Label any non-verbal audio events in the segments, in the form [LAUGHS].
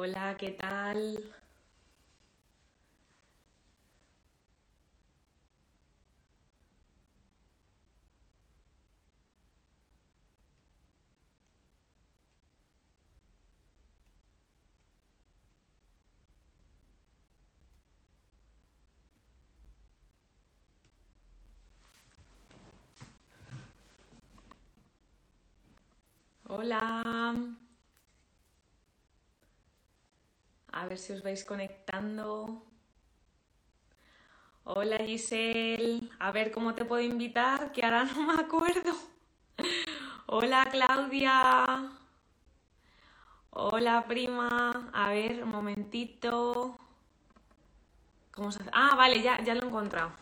Hola, ¿qué tal? Hola. A ver si os vais conectando. Hola Giselle. A ver cómo te puedo invitar, que ahora no me acuerdo. Hola Claudia. Hola prima. A ver, un momentito. ¿Cómo se hace? Ah, vale, ya, ya lo he encontrado.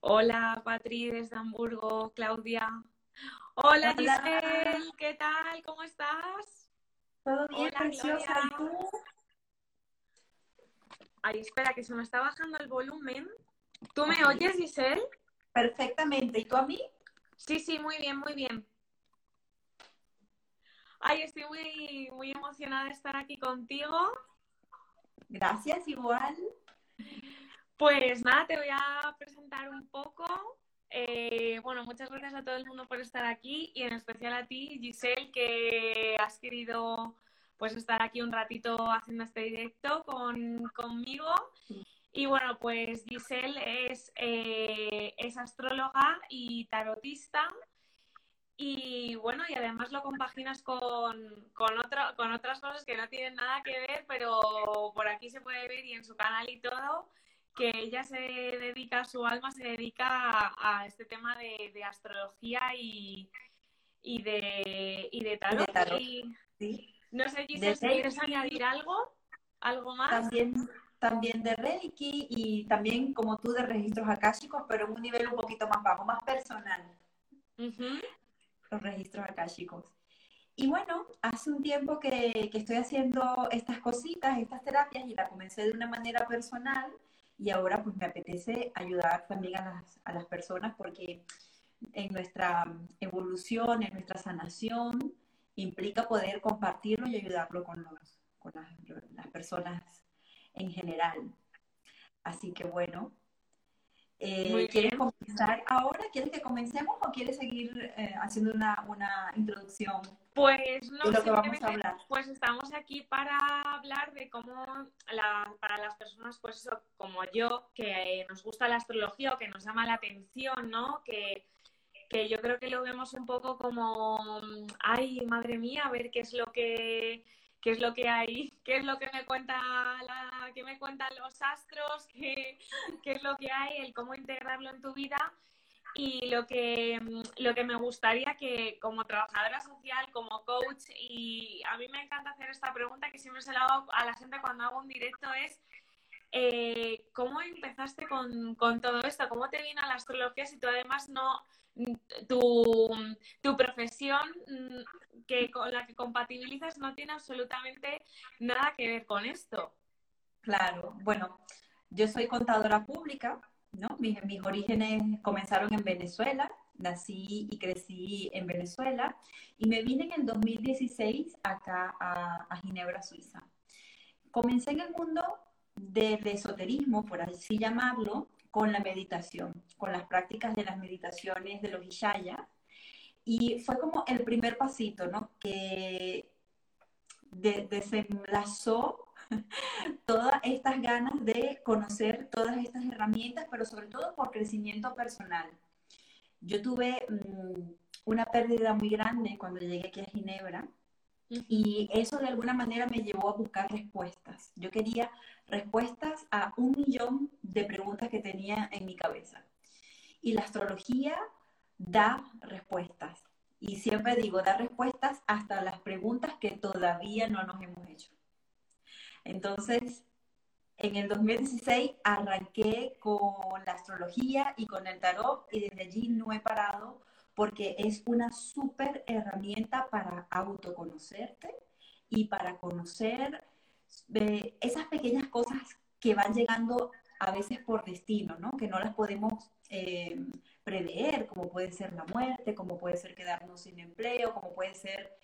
Hola Patri desde Hamburgo, Claudia. Hola Hola, Giselle, ¿qué tal? ¿Cómo estás? ¿todo bien, Hola preciosa? ¿Y tú? Ay, espera, que se me está bajando el volumen. ¿Tú me oyes, Giselle? perfectamente. ¿Y tú a mí? Sí, sí, muy bien, muy bien. Ay, estoy muy, muy emocionada de estar aquí contigo. Gracias, igual. Pues nada, te voy a presentar un poco. Eh, bueno, muchas gracias a todo el mundo por estar aquí y en especial a ti, Giselle, que has querido pues estar aquí un ratito haciendo este directo con, conmigo. Y bueno, pues Giselle es, eh, es astróloga y tarotista. Y bueno, y además lo compaginas con, con, con otras cosas que no tienen nada que ver, pero por aquí se puede ver y en su canal y todo, que ella se dedica, su alma se dedica a, a este tema de, de astrología y, y de, y de Y de tarot. tarot, Y ¿sí? no sé, Giselle, si quieres añadir algo, algo más. también, también de Reiki y también como tú de registros akáshicos, pero en un nivel un poquito más bajo, más personal, los registros akáshicos. Y bueno, hace un tiempo que, que estoy haciendo estas cositas, estas terapias, y la comencé de una manera personal, y ahora pues me apetece ayudar también a las, a las personas porque en nuestra evolución, en nuestra sanación, implica poder compartirlo y ayudarlo con, los, con las, las personas en general. Así que bueno, eh, ¿quieres comenzar ahora? ¿Quieres que comencemos o quieres seguir eh, haciendo una, una introducción Pues no, lo que vamos a simplemente hablar? pues estamos aquí para hablar de cómo la- para las personas pues eso, como yo, que eh, nos gusta la astrología o que nos llama la atención, ¿no? Que, que yo creo que lo vemos un poco como, ay, madre mía, a ver qué es lo que qué es lo que hay, [LAUGHS] qué es lo que me cuenta la, qué me cuentan los astros, [LAUGHS] qué, qué es lo que hay, el cómo integrarlo en tu vida. Y lo que, mm, lo que me gustaría que como trabajadora social, como coach, y a mí me encanta hacer esta pregunta que siempre se la hago a la gente cuando hago un directo es eh, ¿cómo empezaste con, con todo esto? ¿Cómo te vino la astrología si tú además no, mm, tu, tu profesión mm, que con la que compatibilizas no tiene absolutamente nada que ver con esto? Claro, bueno, yo soy contadora pública, ¿no? Mis, mis orígenes comenzaron en Venezuela, nací y crecí en Venezuela y me vine en el 2016 acá a, a Ginebra, Suiza. Comencé en el mundo del esoterismo, por así llamarlo, con la meditación, con las prácticas de las meditaciones de los Ishaya. Y fue como el primer pasito, ¿no? Que de- desenlazó [LAUGHS] todas estas ganas de conocer todas estas herramientas, pero sobre todo por crecimiento personal. Yo tuve mm, una pérdida muy grande cuando llegué aquí a Ginebra y eso de alguna manera me llevó a buscar respuestas. Yo quería respuestas a un millón de preguntas que tenía en mi cabeza. Y la astrología da respuestas. Y siempre digo, da respuestas hasta las preguntas que todavía no nos hemos hecho. Entonces, en el 2016 arranqué con la astrología y con el tarot y desde allí no he parado porque es una súper herramienta para autoconocerte y para conocer esas pequeñas cosas que van llegando a veces por destino, ¿no? Que no las podemos eh, prever, como puede ser la muerte, como puede ser quedarnos sin empleo, como puede ser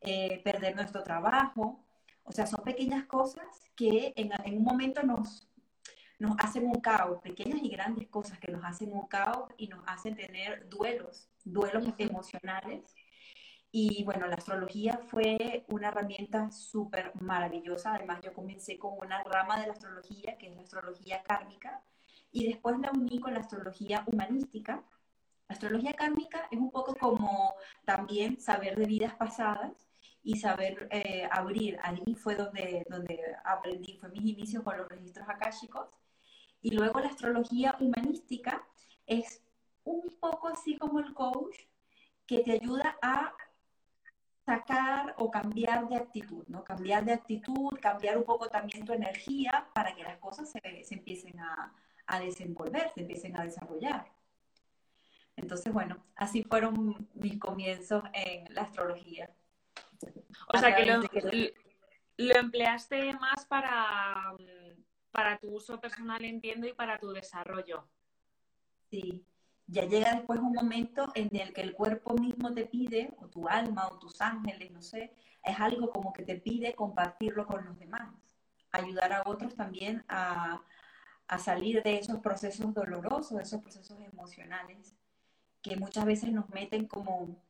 eh, perder nuestro trabajo. O sea, son pequeñas cosas que en, en, un momento nos, nos hacen un caos, pequeñas y grandes cosas que nos hacen un caos y nos hacen tener duelos, duelos emocionales. Y bueno, la astrología fue una herramienta súper maravillosa. Además, yo comencé con una rama de la astrología, que es la astrología kármica, y después la uní con la astrología humanística. La astrología kármica es un poco como también saber de vidas pasadas y saber eh, abrir. Allí fue donde, donde aprendí, fue mis inicios con los registros akáshicos. Y luego la astrología humanística es un poco así como el coach que te ayuda a sacar o cambiar de actitud, ¿no? Cambiar de actitud, cambiar un poco también tu energía para que las cosas se, se empiecen a, a desenvolver, se empiecen a desarrollar. Entonces, bueno, así fueron mis comienzos en la astrología. O sea, que lo, lo, empleaste más para, para tu uso personal, entiendo, y para tu desarrollo. Sí, ya llega después un momento en el que el cuerpo mismo te pide, o tu alma, o tus ángeles, no sé, es algo como que te pide compartirlo con los demás, ayudar a otros también a, a salir de esos procesos dolorosos, de esos procesos emocionales que muchas veces nos meten como,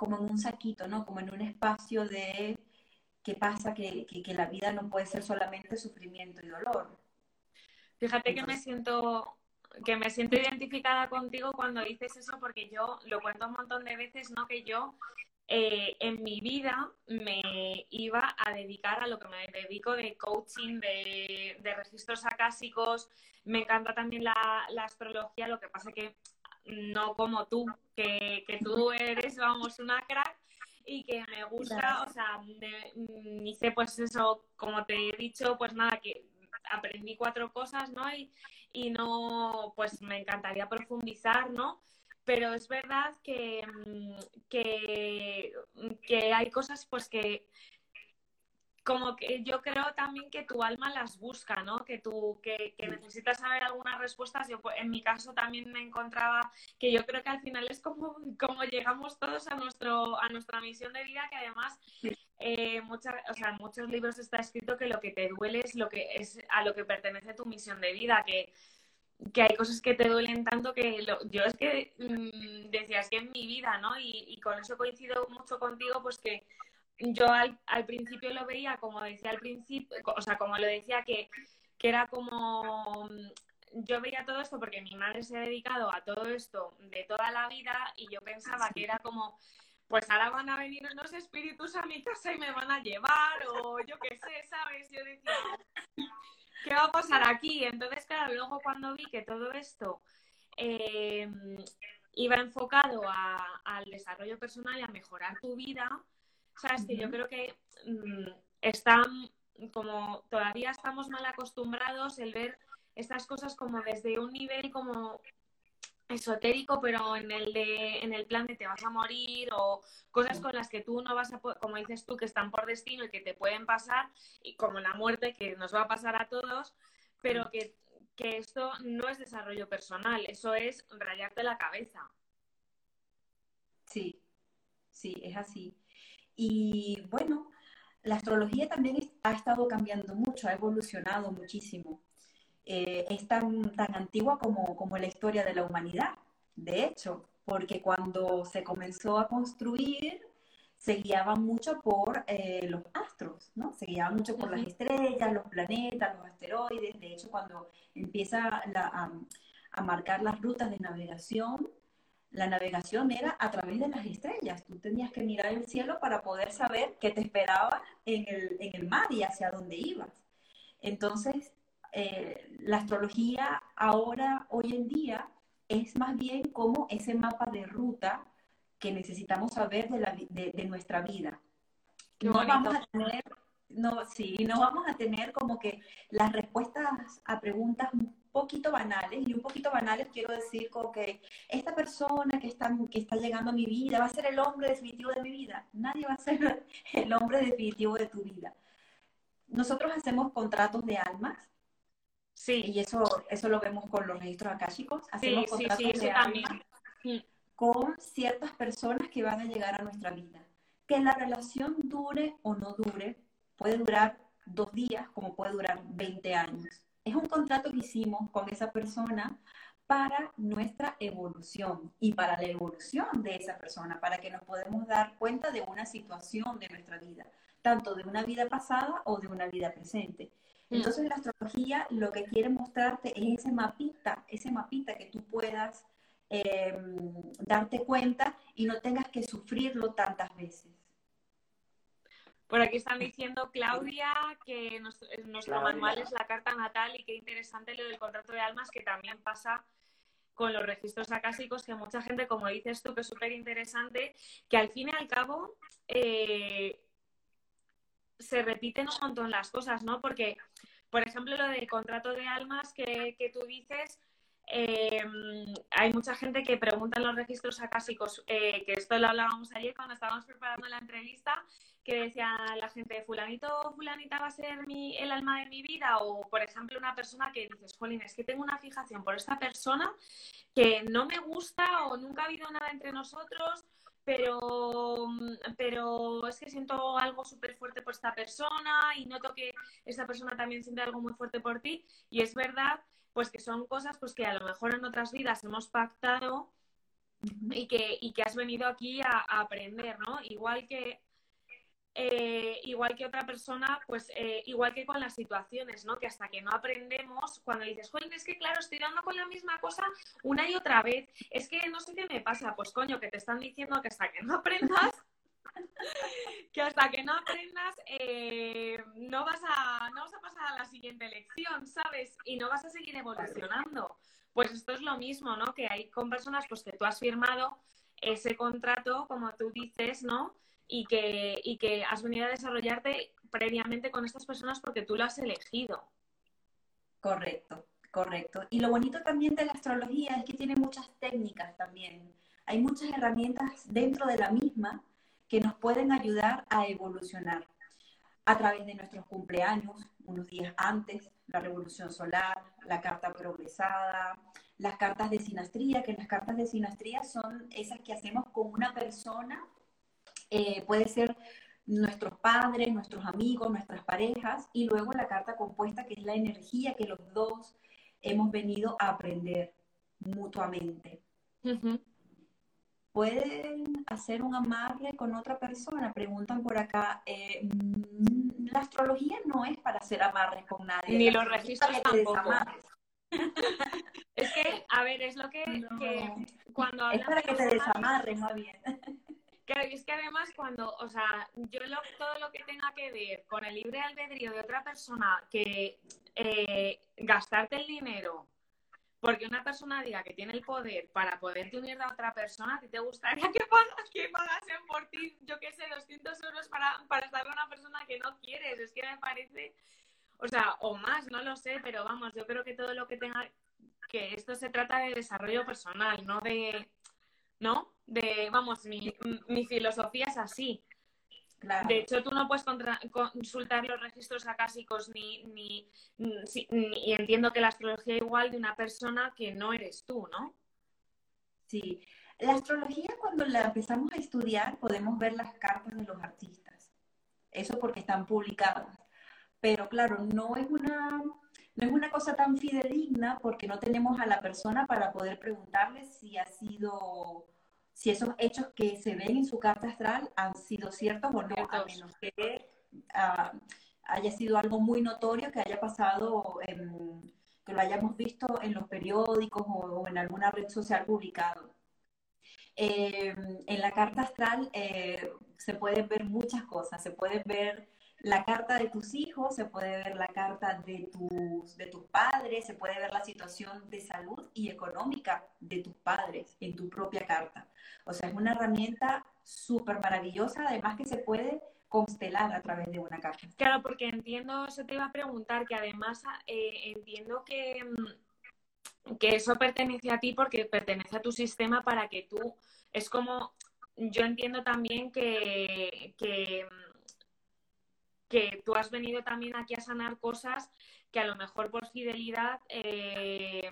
como en un saquito, ¿no? Como en un espacio de qué pasa, que, que, la vida no puede ser solamente sufrimiento y dolor. Fíjate que me siento que me siento identificada contigo cuando dices eso porque yo lo cuento un montón de veces, ¿no? Que yo eh, en mi vida me iba a dedicar a lo que me dedico de coaching, de, registros acásicos. Me encanta también la, astrología, lo que pasa que no como tú, que, tú eres, vamos, una crack y que me gusta, o sea, hice pues eso, como te he dicho, pues nada, que aprendí cuatro cosas, ¿no? Y, y no, pues me encantaría profundizar, ¿no? pero es verdad que, mm, que, que, hay cosas pues que como que yo creo también que tu alma las busca, ¿no? Que tú que, que necesitas saber algunas respuestas. Yo pues, en mi caso también me encontraba que yo creo que al final es como, como llegamos todos a nuestro a nuestra misión de vida, que además eh, o sea, en muchos libros está escrito que lo que te duele es lo que es a lo que pertenece tu misión de vida, que que hay cosas que te duelen tanto que yo es que mm, decías que en mi vida, ¿no? Y, con eso coincido mucho contigo, pues que yo al, principio lo veía como decía al principio, o sea, como lo decía que, que era como mm, yo veía todo esto porque mi madre se ha dedicado a todo esto de toda la vida y yo pensaba que era como, pues ahora van a venir unos espíritus a mi casa y me van a llevar o yo qué sé, ¿sabes? Yo decía, ¿qué va a pasar aquí? Entonces, claro, luego cuando vi que todo esto eh, iba enfocado al desarrollo personal y a mejorar tu vida, sabes que yo creo que mm, están como todavía estamos mal acostumbrados el ver estas cosas como desde un nivel como esotérico, pero en el de, en el plan de te vas a morir o cosas con las que tú no vas a, como dices tú, que están por destino y que te pueden pasar, y como la muerte que nos va a pasar a todos, pero que, que esto no es desarrollo personal, eso es rayarte la cabeza. Sí, sí, es así. Y bueno, la astrología también ha estado cambiando mucho, ha evolucionado muchísimo. Eh, es tan, tan antigua como, como la historia de la humanidad, de hecho, porque cuando se comenzó a construir, se guiaba mucho por eh, los astros, ¿no? Se guiaba mucho por las estrellas, los planetas, los asteroides. De hecho, cuando empieza a, a, marcar las rutas de navegación, la navegación era a través de las estrellas. Tú tenías que mirar el cielo para poder saber qué te esperaba en el, en el mar y hacia dónde ibas. Entonces, eh, la astrología ahora, hoy en día, es más bien como ese mapa de ruta que necesitamos saber de, la, de, nuestra vida. no vamos a tener, no, sí, no vamos a tener como que las respuestas a preguntas un poquito banales, y un poquito banales quiero decir como que esta persona que está, que está llegando a mi vida va a ser el hombre definitivo de mi vida. Nadie va a ser [LAUGHS] el hombre definitivo de tu vida. Nosotros hacemos contratos de almas Sí. Y eso, eso lo vemos con los registros akáshicos. Hacemos sí, sí, sí, también. con ciertas personas que van a llegar a nuestra vida. Que la relación dure o no dure, puede durar dos días como puede durar 20 años. Es un contrato que hicimos con esa persona para nuestra evolución y para la evolución de esa persona, para que nos podamos dar cuenta de una situación de nuestra vida, tanto de una vida pasada o de una vida presente. Mm. Entonces la astrología lo que quiere mostrarte es ese mapita, ese mapita que tú puedas em, darte cuenta y no tengas que sufrirlo tantas veces. Por aquí están diciendo, Claudia, que nuestro manual es la carta natal y qué interesante lo del contrato de almas que también pasa con los registros acásicos, que mucha gente, como dices tú, que es súper interesante, que al fin y al cabo eh, se repiten un montón las cosas, ¿no? Porque, por ejemplo, lo del contrato de almas que, que tú dices, eh, hay mucha gente que pregunta en los registros acásicos, eh, que esto lo hablábamos ayer cuando estábamos preparando la entrevista, que decía la gente, fulanito fulanita va a ser mi, el alma de mi vida, o por ejemplo una persona que dices, Jolín, es que tengo una fijación por esta persona que no me gusta o nunca ha habido nada entre nosotros, pero, pero es que siento algo súper fuerte por esta persona y noto que esta persona también siente algo muy fuerte por ti y es verdad pues que son cosas pues que a lo mejor en otras vidas hemos pactado y que, y que has venido aquí a, aprender, ¿no? Igual que eh, igual que otra persona, pues eh, igual que con las situaciones, ¿no? Que hasta que no aprendemos, cuando dices, joder, es que claro, estoy dando con la misma cosa una y otra vez, es que no sé qué me pasa, pues coño, que te están diciendo que hasta que no aprendas, [LAUGHS] que hasta que no aprendas eh, no, vas a, no vas a pasar a la siguiente lección, ¿sabes? Y no vas a seguir evolucionando. Pues esto es lo mismo, ¿no? Que hay con personas pues que tú has firmado ese contrato, como tú dices, ¿no? Y que, y que has venido a desarrollarte previamente con estas personas porque tú lo has elegido. Correcto, correcto. Y lo bonito también de la astrología es que tiene muchas técnicas también. Hay muchas herramientas dentro de la misma que nos pueden ayudar a evolucionar a través de nuestros cumpleaños, unos días antes, la revolución solar, la carta progresada, las cartas de sinastría, que las cartas de sinastría son esas que hacemos con una persona, eh, puede ser nuestros padres, nuestros amigos, nuestras parejas, y luego la carta compuesta, que es la energía que los dos hemos venido a aprender mutuamente pueden hacer un amarre con otra persona. Preguntan por acá, eh, mm, la astrología no es para hacer amarres con nadie. Ni los registros tampoco. [LAUGHS] es que, a ver, es lo que, [LAUGHS] cuando Es para que te desamarres, más bien. Claro, y es que además cuando, o sea, yo todo lo que tenga que ver con el libre albedrío de otra persona, que eh, gastarte el dinero porque una persona diga que tiene el poder para poderte unir a otra persona, ¿a te gustaría que, que pagasen por ti, yo qué sé, 200 euros para, para estar con una persona que no quieres? Es que me parece, o sea, o más, no lo sé, pero vamos, yo creo que todo lo que tenga, que esto se trata de desarrollo personal, no de, ¿no? De, vamos, mi, mi filosofía es así. De hecho, tú no puedes consultar los registros acásicos ni, ni, y entiendo que la astrología igual de una persona que no eres tú, ¿no? Sí. La astrología cuando la empezamos a estudiar podemos ver las cartas de los artistas. Eso porque están publicadas. Pero claro, no es una, no es una cosa tan fidedigna porque no tenemos a la persona para poder preguntarle si ha sido si esos hechos que se ven en su carta astral han sido ciertos o no, a menos que ah, haya sido algo muy notorio que haya pasado, que lo hayamos visto en los periódicos o, en alguna red social publicado. Eh, en la carta astral eh, se pueden ver muchas cosas, se puede ver la carta de tus hijos, se puede ver la carta de tus, de padres, se puede ver la situación de salud y económica de tus padres en tu propia carta. O sea, es una herramienta súper maravillosa, además que se puede constelar a través de una carta. Claro, porque entiendo, eso te iba a preguntar, que además eh, entiendo que, mm, que eso pertenece a ti porque pertenece a tu sistema para que tú, es como, yo entiendo también que, que mm, que tú has venido también aquí a sanar cosas que a lo mejor por fidelidad, eh,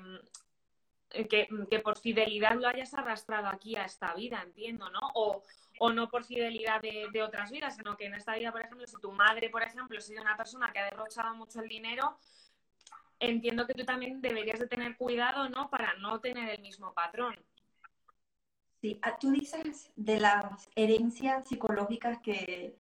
que, por fidelidad lo hayas arrastrado aquí a esta vida, entiendo, ¿no? O, no por fidelidad de, otras vidas, sino que en esta vida, por ejemplo, si tu madre, por ejemplo, ha sido una persona que ha derrochado mucho el dinero, entiendo que tú también deberías de tener cuidado, ¿no? Para no tener el mismo patrón. Sí, ah, tú dices de las herencias psicológicas que,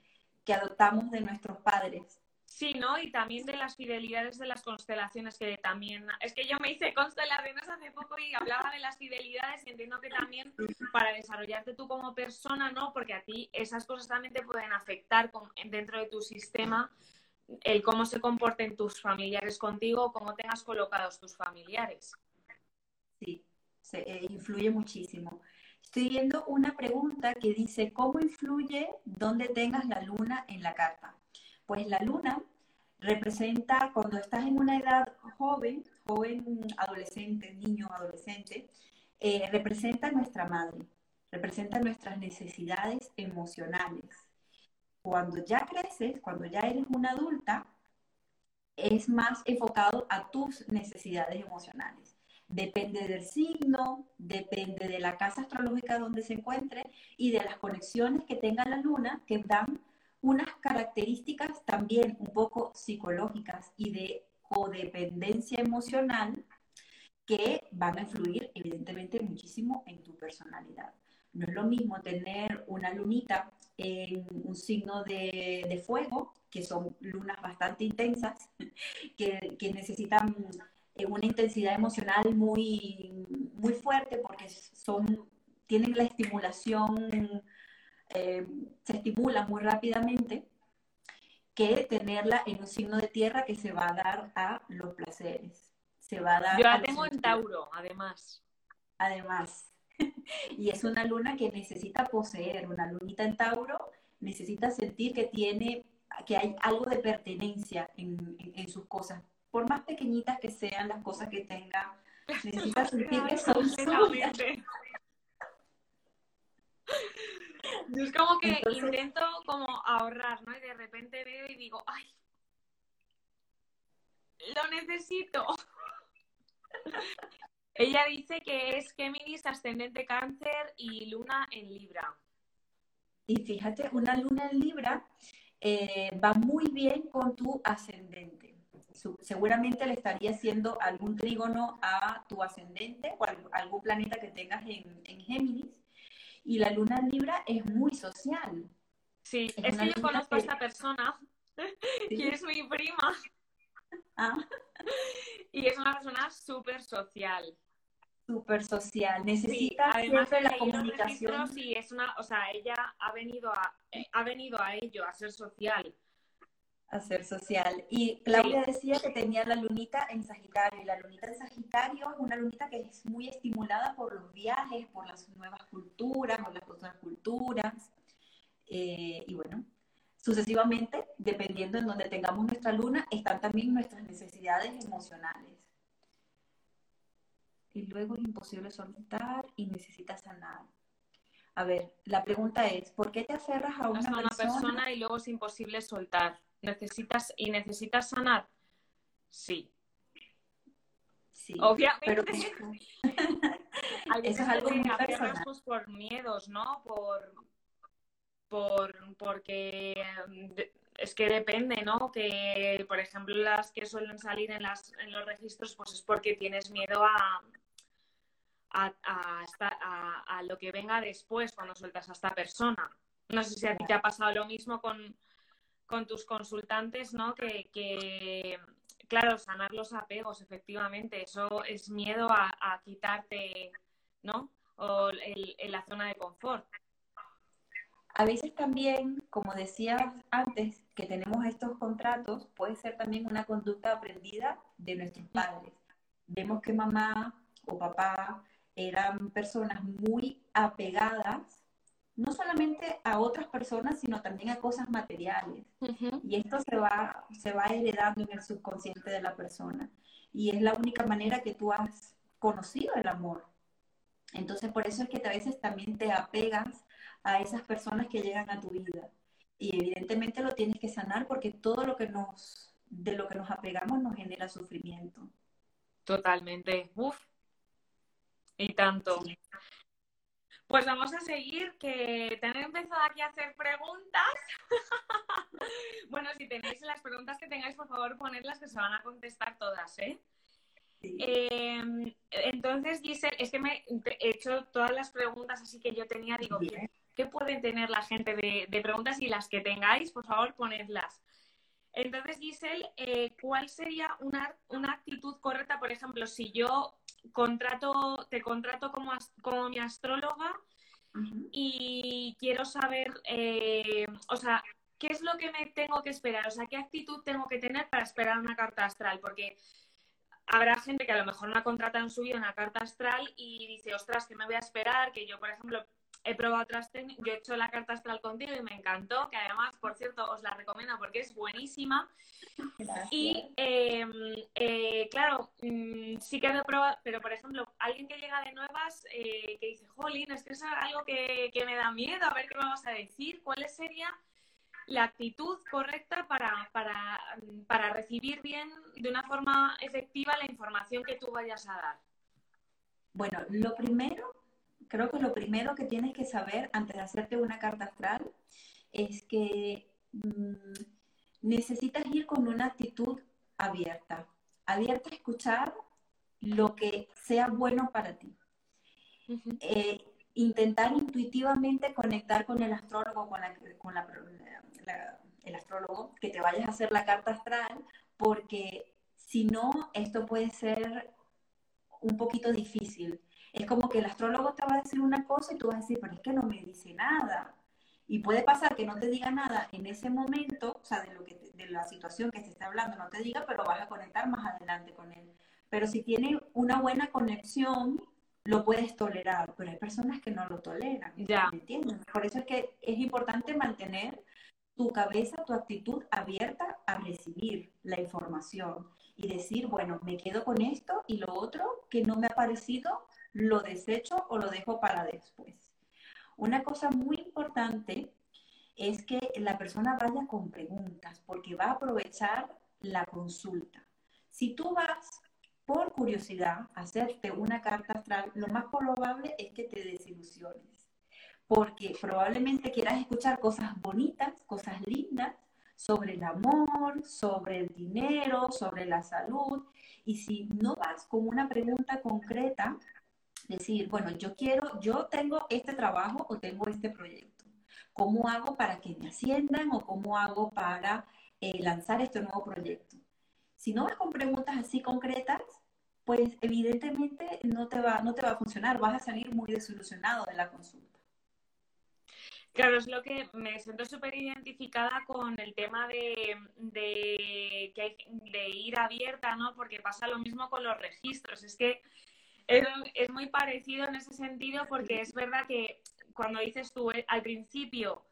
que adoptamos de nuestros padres. Sí, ¿no? Y también de las fidelidades de las constelaciones, que también... Es que yo me hice constelaciones hace poco y hablaba de las fidelidades y entiendo que también para desarrollarte tú como persona, ¿no? Porque a ti esas cosas también te pueden afectar dentro de tu sistema, el cómo se comporten tus familiares contigo, cómo tengas colocados tus familiares. Sí, se, eh, influye muchísimo. Estoy viendo una pregunta que dice, ¿cómo influye donde tengas la luna en la carta? Pues la luna representa cuando estás en una edad joven, joven adolescente, niño, adolescente, eh, representa nuestra madre, representa nuestras necesidades emocionales. Cuando ya creces, cuando ya eres una adulta, es más enfocado a tus necesidades emocionales. Depende del signo, depende de la casa astrológica donde se encuentre y de las conexiones que tenga la luna que dan unas características también un poco psicológicas y de codependencia emocional que van a influir evidentemente muchísimo en tu personalidad. No es lo mismo tener una lunita en un signo de, fuego, que son lunas bastante intensas, [LAUGHS] que, que necesitan una intensidad emocional muy, muy fuerte porque son, tienen la estimulación, eh, se estimula muy rápidamente, que tenerla en un signo de tierra que se va a dar a los placeres. Se va a dar Yo la tengo en Tauro, además. Además. [LAUGHS] y es una luna que necesita poseer, una lunita en Tauro necesita sentir que tiene, que hay algo de pertenencia en, en sus cosas, por más pequeñitas que sean las cosas que tenga, necesitas sentir que son Yo es como que intento como ahorrar, ¿no? Y de repente veo y digo, ay, lo necesito. [LAUGHS] Ella dice que es Géminis, ascendente cáncer y luna en Libra. Y fíjate, una luna en Libra eh, va muy bien con tu ascendente seguramente le estaría haciendo algún trígono a tu ascendente o algún planeta que tengas en, Géminis. Y la luna en Libra es muy social. Sí, es, que yo conozco a esta persona [LAUGHS] y es mi prima. Ah. Y es una persona súper social. Súper social. Necesita siempre la comunicación. Sí, es una, o sea, ella ha venido a, ha venido a ello, a ser social a ser social. Y Claudia decía que tenía la lunita en Sagitario, y la lunita en Sagitario es una lunita que es muy estimulada por los viajes, por las nuevas culturas, por las otras culturas, eh, y bueno, sucesivamente, dependiendo en donde tengamos nuestra luna, están también nuestras necesidades emocionales. Y luego es imposible soltar y necesitas sanar. A ver, la pregunta es, ¿por qué te aferras a una, una persona y luego es imposible soltar? Necesitas y necesitas sanar, sí. Sí, obviamente. Pero... [LAUGHS] Eso es algo muy personal. Pues, por miedos, ¿no? Por, por porque es que depende, ¿no? Que, por ejemplo, las que suelen salir en, las, en los registros, pues es porque tienes miedo a, a, a, a, lo que venga después cuando sueltas a esta persona. No sé si a ti te ha pasado lo mismo con, con tus consultantes, ¿no? Que, claro, sanar los apegos, efectivamente, eso es miedo a, quitarte, ¿no? O el, la zona de confort. A veces también, como decía antes, que tenemos estos contratos, puede ser también una conducta aprendida de nuestros padres. Vemos que mamá o papá eran personas muy apegadas no solamente a otras personas, sino también a cosas materiales. Y esto se va, se va heredando en el subconsciente de la persona. Y es la única manera que tú has conocido el amor. Entonces, por eso es que a veces también te apegas a esas personas que llegan a tu vida. Y evidentemente lo tienes que sanar porque todo lo que nos, de lo que nos apegamos nos genera sufrimiento. Totalmente. Uf. Y tanto. Pues vamos a seguir, que te han empezado aquí a hacer preguntas. [LAUGHS] bueno, si tenéis las preguntas que tengáis, por favor, ponedlas que se van a contestar todas, ¿eh? Em, entonces, Giselle, es que me he hecho todas las preguntas así que yo tenía, digo, ¿qué, pueden tener la gente de, preguntas? Y las que tengáis, por favor, ponedlas. Entonces, Giselle, eh, ¿cuál sería una, una, actitud correcta, por ejemplo, si yo contrato, te contrato como, como mi astróloga y quiero saber, eh, o sea, ¿qué es lo que me tengo que esperar? O sea, ¿qué actitud tengo que tener para esperar una carta astral? Porque habrá gente que a lo mejor no ha contratado en su vida una carta astral y dice, ostras, ¿qué me voy a esperar? Que yo, por ejemplo, he probado otras técnicas, yo he hecho la carta astral contigo y me encantó, que además, por cierto, os la recomiendo porque es buenísima. Y em, eh, claro, mm, sí que he probado, pero por ejemplo, alguien que llega de nuevas eh, que dice, jolín, es que es algo que, que, me da miedo, a ver qué me vas a decir, ¿cuál sería la actitud correcta para, para, para recibir bien, de una forma efectiva, la información que tú vayas a dar? Bueno, lo primero creo que lo primero que tienes que saber antes de hacerte una carta astral es que mm, necesitas ir con una actitud abierta, abierta a escuchar lo que sea bueno para ti. Eh, intentar intuitivamente conectar con el astrólogo, con, el astrólogo, que te vayas a hacer la carta astral, porque si no, esto puede ser un poquito difícil es como que el astrólogo te va a decir una cosa y tú vas a decir, pero es que no me dice nada. Y puede pasar que no te diga nada en ese momento, o sea, de, lo que de la situación que se está hablando, no te diga, pero vas a conectar más adelante con él. Pero si tiene una buena conexión, lo puedes tolerar, pero hay personas que no lo toleran. Ya. ¿Me entiendes? Por eso es que es importante mantener tu cabeza, tu actitud abierta a recibir la información y decir, bueno, me quedo con esto y lo otro que no me ha parecido, lo desecho o lo dejo para después. Una cosa muy importante es que la persona vaya con preguntas porque va a aprovechar la consulta. Si tú vas por curiosidad a hacerte una carta astral, lo más probable es que te desilusiones, porque probablemente quieras escuchar cosas bonitas, cosas lindas sobre el amor, sobre el dinero, sobre la salud, y si no vas con una pregunta concreta, decir, bueno, yo quiero, yo tengo este trabajo o tengo este proyecto. ¿Cómo hago para que me asciendan o cómo hago para eh, lanzar este nuevo proyecto? Si no vas con preguntas así concretas, pues evidentemente no te va, no te va a funcionar, vas a salir muy desilusionado de la consulta. Claro, es lo que me siento súper identificada con el tema de, de, de ir abierta, ¿no? Porque pasa lo mismo con los registros. Es que es, muy parecido en ese sentido porque es verdad que cuando dices tú eh, al principio,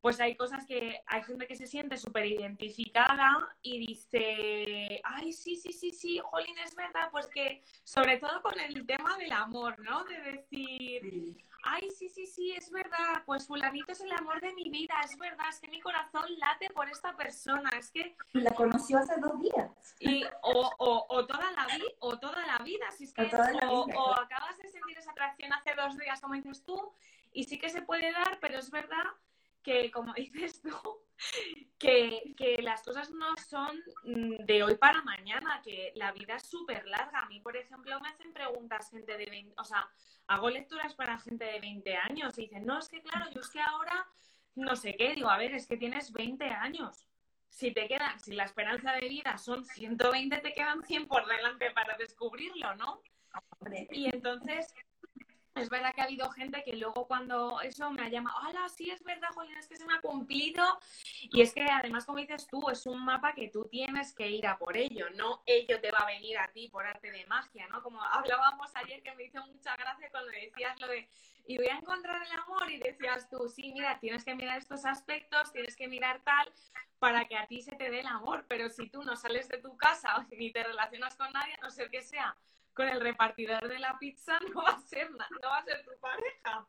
pues hay cosas que hay gente que se siente súper identificada y dice, ay, sí, sí, sí, sí, Jolín, es verdad, pues que sobre todo con el tema del amor, ¿no? De decir, ay, sí, sí, sí, es verdad, pues fulanito es el amor de mi vida, es verdad, es que mi corazón late por esta persona, es que... La conoció hace dos días. Y, o, o, o toda la vida, o toda la vida, si es que... O, o, acabas de sentir esa atracción hace dos días, como dices tú, y sí que se puede dar, pero es verdad que, como [LAUGHS] dices tú, que, que, las cosas no son mm, de hoy para mañana, que la vida es súper larga. A mí, por ejemplo, me hacen preguntas gente de 20, o sea, hago lecturas para gente de 20 años y dicen, no, es que claro, yo es que ahora no sé qué, digo, a ver, es que tienes 20 años. Si te quedan, si la esperanza de vida son 120, te quedan 100 por delante para descubrirlo, ¿no? Y entonces, es verdad que ha habido gente que luego cuando eso me ha llamado, hola, sí, es verdad, Julián, es que se me ha cumplido. Y es que además, como dices tú, es un mapa que tú tienes que ir a por ello, no ello te va a venir a ti por arte de magia, ¿no? Como hablábamos ayer que me hizo mucha gracia cuando decías lo de, y voy a encontrar el amor y decías tú, sí, mira, tienes que mirar estos aspectos, tienes que mirar tal para que a ti se te dé el amor, pero si tú no sales de tu casa [LAUGHS] ni te relacionas con nadie, a no ser que sea con el repartidor de la pizza no va a ser, no va a ser tu pareja.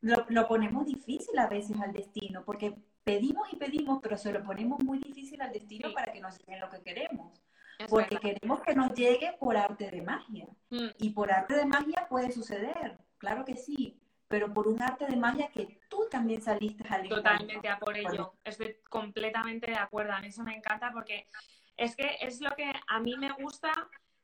Lo, lo, ponemos difícil a veces al destino, porque pedimos y pedimos, pero se lo ponemos muy difícil al destino para que nos llegue lo que queremos. porque queremos que nos llegue por arte de magia. Mm. Y por arte de magia puede suceder, claro que sí, pero por un arte de magia que tú también saliste al Totalmente a por ello. Estoy completamente de acuerdo. A mí eso me encanta porque es que es lo que a mí me gusta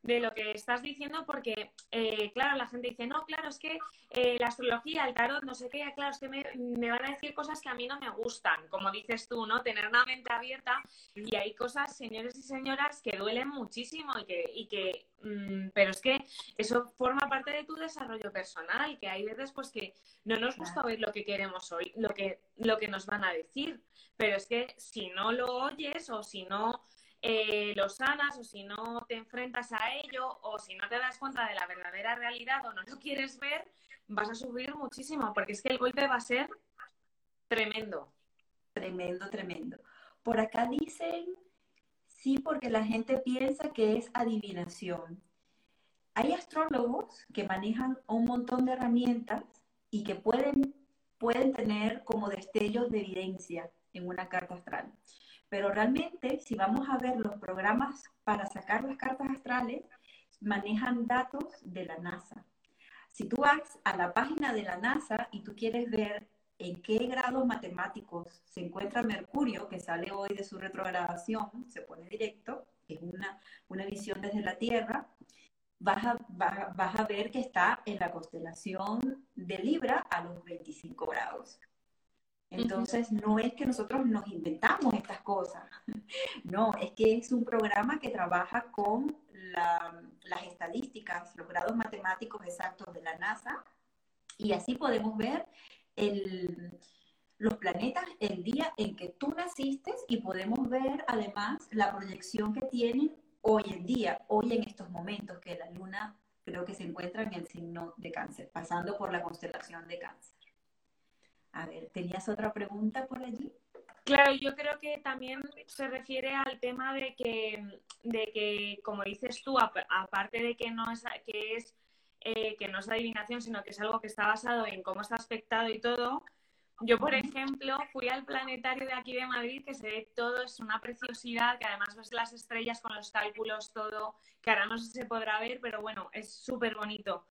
de lo que estás diciendo porque, eh, claro, la gente dice, no, claro, es que eh, la astrología, el tarot, no sé qué, claro, es que me, van a decir cosas que a mí no me gustan, como dices tú, ¿no? Tener una mente abierta y hay cosas, señores y señoras, que duelen muchísimo y que, y que mm, pero es que eso forma parte de tu desarrollo personal, que hay veces pues que no nos gusta oír lo que queremos hoy, lo que, lo que nos van a decir, pero es que si no lo oyes o si no eh, lo sanas o si no te enfrentas a ello o si no te das cuenta de la verdadera realidad o no lo quieres ver, vas a sufrir muchísimo porque es que el golpe va a ser tremendo. Tremendo, tremendo. Por acá dicen, sí, porque la gente piensa que es adivinación. Hay astrólogos que manejan un montón de herramientas y que pueden, pueden tener como destellos de evidencia en una carta astral. Pero realmente, si vamos a ver los programas para sacar las cartas astrales, manejan datos de la NASA. Si tú vas a la página de la NASA y tú quieres ver en qué grados matemáticos se encuentra Mercurio, que sale hoy de su retrogradación, se pone directo, es una, una visión desde la Tierra, vas a, vas a ver que está en la constelación de Libra a los 25 grados. Entonces, no es que nosotros nos inventamos estas cosas, [LAUGHS] no, es que es un programa que trabaja con las estadísticas, los grados matemáticos exactos de la NASA, y así podemos ver los planetas el día en que tú naciste y podemos ver además la proyección que tienen hoy en día, hoy en estos momentos, que la luna creo que se encuentra en el signo de cáncer, pasando por la constelación de cáncer. A ver, ¿tenías otra pregunta por allí? Claro, yo creo que también se refiere al tema de que, de que como dices tú, aparte de que no es, que es, eh, que no es adivinación, sino que es algo que está basado en cómo está aspectado y todo, yo, por ejemplo, fui al planetario de aquí de Madrid, que se ve todo, es una preciosidad, que además ves las estrellas con los cálculos, todo, que ahora no sé si se podrá ver, pero bueno, es súper bonito.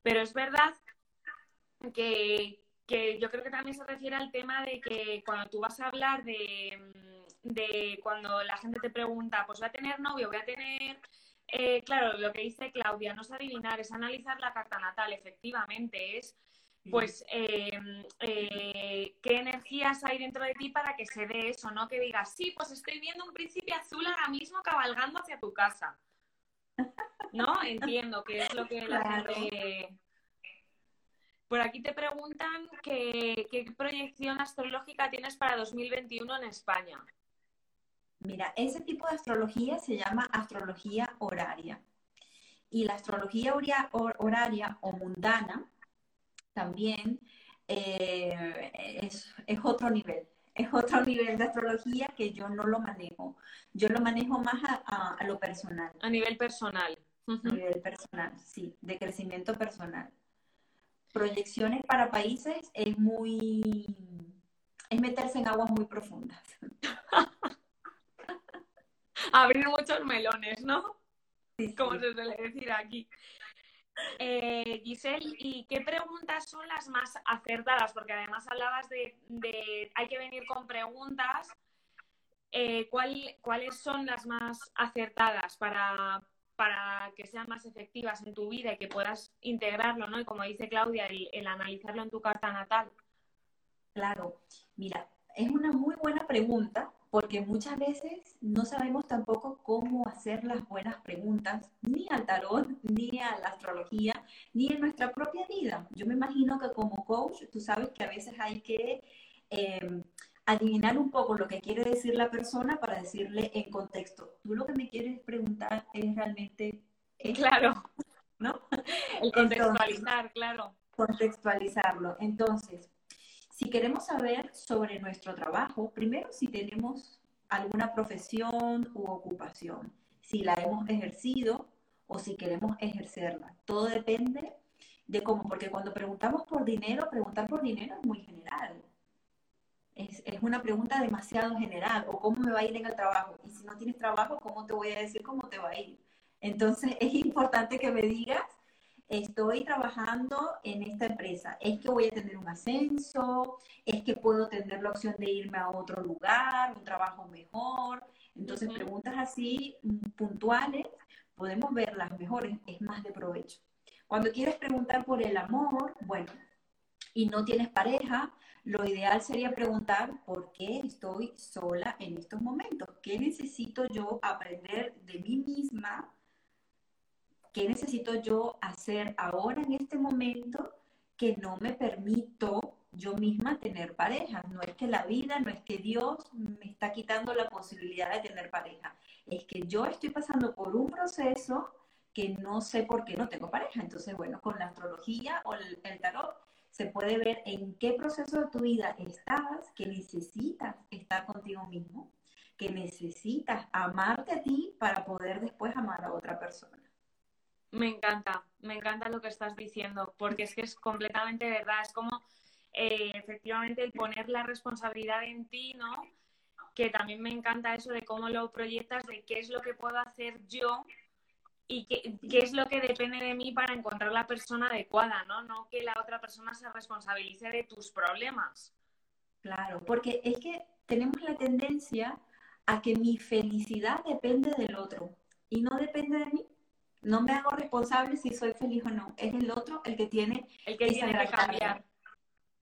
Pero es verdad que, que yo creo que también se refiere al tema de que cuando tú vas a hablar de, de cuando la gente te pregunta, pues voy a tener novio, voy a tener... Eh, claro, lo que dice Claudia, no es adivinar, es analizar la carta natal, efectivamente, es pues em, eh, qué energías hay dentro de ti para que se dé eso, ¿no? Que digas, sí, pues estoy viendo un príncipe azul ahora mismo cabalgando hacia tu casa. ¿No? [LAUGHS] Entiendo que es lo que la gente por aquí te preguntan qué proyección astrológica tienes para 2021 en España. Mira, ese tipo de astrología se llama astrología horaria. Y la astrología horaria o mundana también eh, es, otro nivel. Es otro [LAUGHS] nivel de astrología que yo no lo manejo. Yo lo manejo más a, a lo personal. A nivel personal. A nivel personal, sí, de crecimiento personal proyecciones para países es muy, es meterse en aguas muy profundas. [LAUGHS] Abrir muchos melones, ¿no? Como se suele decir aquí. Eh, Giselle, ¿y qué preguntas son las más acertadas? Porque además hablabas de, de hay que venir con preguntas. Eh, ¿Cuáles son las más acertadas para, para que sean más efectivas en tu vida y que puedas integrarlo, ¿no? Y como dice Claudia, el, analizarlo en tu carta natal. Claro, mira, es una muy buena pregunta porque muchas veces no sabemos tampoco cómo hacer las buenas preguntas, ni al tarot, [LAUGHS] ni a la astrología, ni en nuestra propia vida. Yo me imagino que como coach, tú sabes que a veces hay que eh, adivinar un poco lo que quiere decir la persona para decirle en contexto. Tú lo que me quieres preguntar es realmente... [LAUGHS] claro, ¿no? El contextualizar, claro. Contextualizarlo. Entonces, si queremos saber sobre nuestro trabajo, primero si tenemos alguna profesión u ocupación, si la hemos ejercido o si queremos ejercerla. Todo depende de cómo, porque cuando preguntamos por dinero, preguntar por dinero es muy general es, es, una pregunta demasiado general, o cómo me va a ir en el trabajo. Y si no tienes trabajo, ¿cómo te voy a decir cómo te va a ir? Entonces es importante que me digas, estoy trabajando en esta empresa, es que voy a tener un ascenso, es que puedo tener la opción de irme a otro lugar, un trabajo mejor. Entonces preguntas así mm, puntuales, podemos ver las mejores, es más de provecho. Cuando quieres preguntar por el amor, bueno, y no tienes pareja, lo ideal sería preguntar por qué estoy sola en estos momentos, qué necesito yo aprender de mí misma, qué necesito yo hacer ahora en este momento que no me permito yo misma tener pareja. No es que la vida, no es que Dios me está quitando la posibilidad de tener pareja, es que yo estoy pasando por un proceso que no sé por qué no tengo pareja. Entonces, bueno, con la astrología o el, el tarot se puede ver en qué proceso de tu vida estás, que necesitas estar contigo mismo, que necesitas amarte a ti para poder después amar a otra persona. Me encanta, me encanta lo que estás diciendo, porque es que es completamente verdad, es como eh, efectivamente el poner la responsabilidad en ti, ¿no? Que también me encanta eso de cómo lo proyectas, de qué es lo que puedo hacer yo y qué, es lo que depende de mí para encontrar la persona adecuada, ¿no? No que la otra persona se responsabilice de tus problemas. Claro, porque es que tenemos la tendencia a que mi felicidad depende del otro y no depende de mí. No me hago responsable si soy feliz o no. Es el otro el que tiene, el que, tiene que cambiar.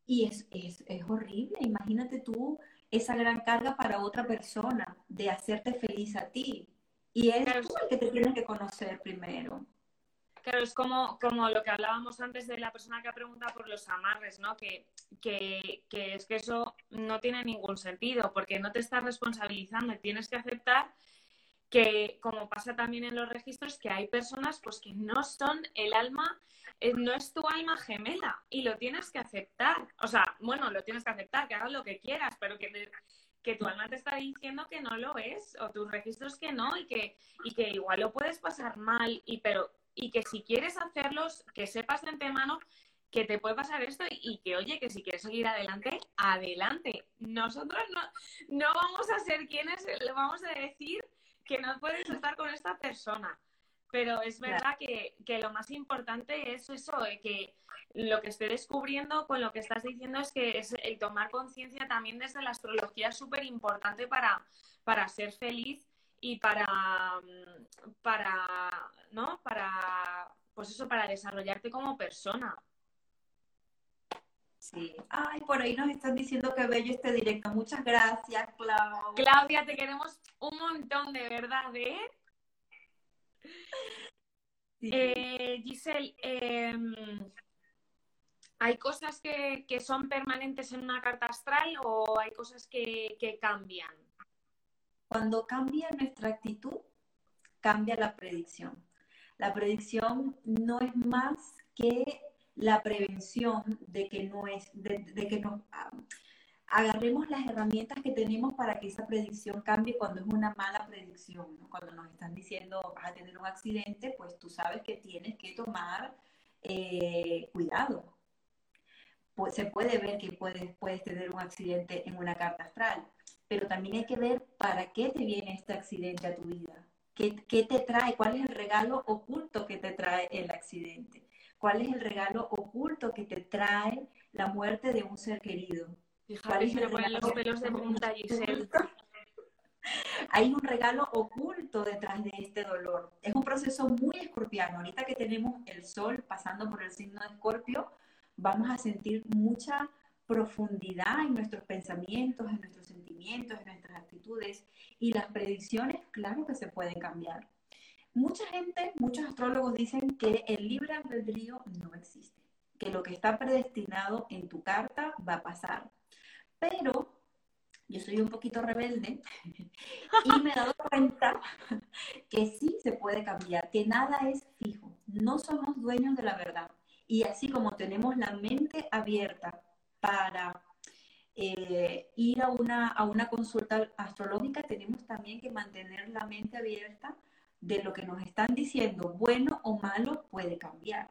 Y es, es, es horrible. Imagínate tú esa gran carga para otra persona de hacerte feliz a ti. Y es el que te tienes que conocer primero. Claro, es como, como lo que hablábamos antes de la persona que ha preguntado por los amarres, ¿no? Que, que, que, es que eso no tiene ningún sentido, porque no te estás responsabilizando, tienes que aceptar que, como pasa también en los registros, que hay personas pues que no son el alma, eh, no es tu alma gemela y lo tienes que aceptar. O sea, bueno, lo tienes que aceptar, que hagas lo que quieras, pero que que tu alma te está diciendo que no lo es, o tus registros que no, y que, y que igual lo puedes pasar mal, y, pero, y que si quieres hacerlos, que sepas de antemano que te puede pasar esto y que, oye, que si quieres seguir adelante, adelante. Nosotros no, no vamos a ser quienes le vamos a decir que no puedes estar con esta persona. Pero es verdad que, que, lo más importante es eso, que lo que estoy descubriendo con lo que estás diciendo es que es el tomar conciencia también desde la astrología es súper importante para, para ser feliz y para, para, ¿no? Para, pues eso, para desarrollarte como persona. Sí. Ay, por ahí nos están diciendo que bello este directo. Muchas gracias, Claudia. Claudia, te queremos un montón, de verdad, ¿eh? [LAUGHS] Eh, Giselle, em, ¿hay cosas que, son permanentes en una carta astral o hay cosas que, cambian? Cuando cambia nuestra actitud, cambia la predicción. La predicción no es más que la prevención de que no es, de, que no, agarremos las herramientas que tenemos para que esa predicción cambie cuando es una mala predicción. Cuando nos están diciendo vas a tener un accidente, pues tú sabes que tienes que tomar eh, cuidado. Pues se puede ver que puedes, puedes tener un accidente en una carta astral, pero también hay que ver para qué te viene este accidente a tu vida. ¿Qué, ¿Qué te trae? ¿Cuál es el regalo oculto que te trae el accidente? ¿Cuál es el regalo oculto que te trae la muerte de un ser querido? Los pelos de punta, Hay un regalo oculto detrás de este dolor. Es un proceso muy escorpiano. Ahorita que tenemos el sol pasando por el signo de escorpio, vamos a sentir mucha profundidad en nuestros pensamientos, en nuestros sentimientos, en nuestras actitudes. Y las predicciones, claro que se pueden cambiar. Mucha gente, muchos astrólogos dicen que el libre albedrío no existe, que lo que está predestinado en tu carta va a pasar. Pero yo soy un poquito rebelde [LAUGHS] y me he dado cuenta [LAUGHS] que sí se puede cambiar, que nada es fijo, no somos dueños de la verdad. Y así como tenemos la mente abierta para eh, ir a una, a una consulta astrológica, tenemos también que mantener la mente abierta de lo que nos están diciendo, bueno o malo, puede cambiar.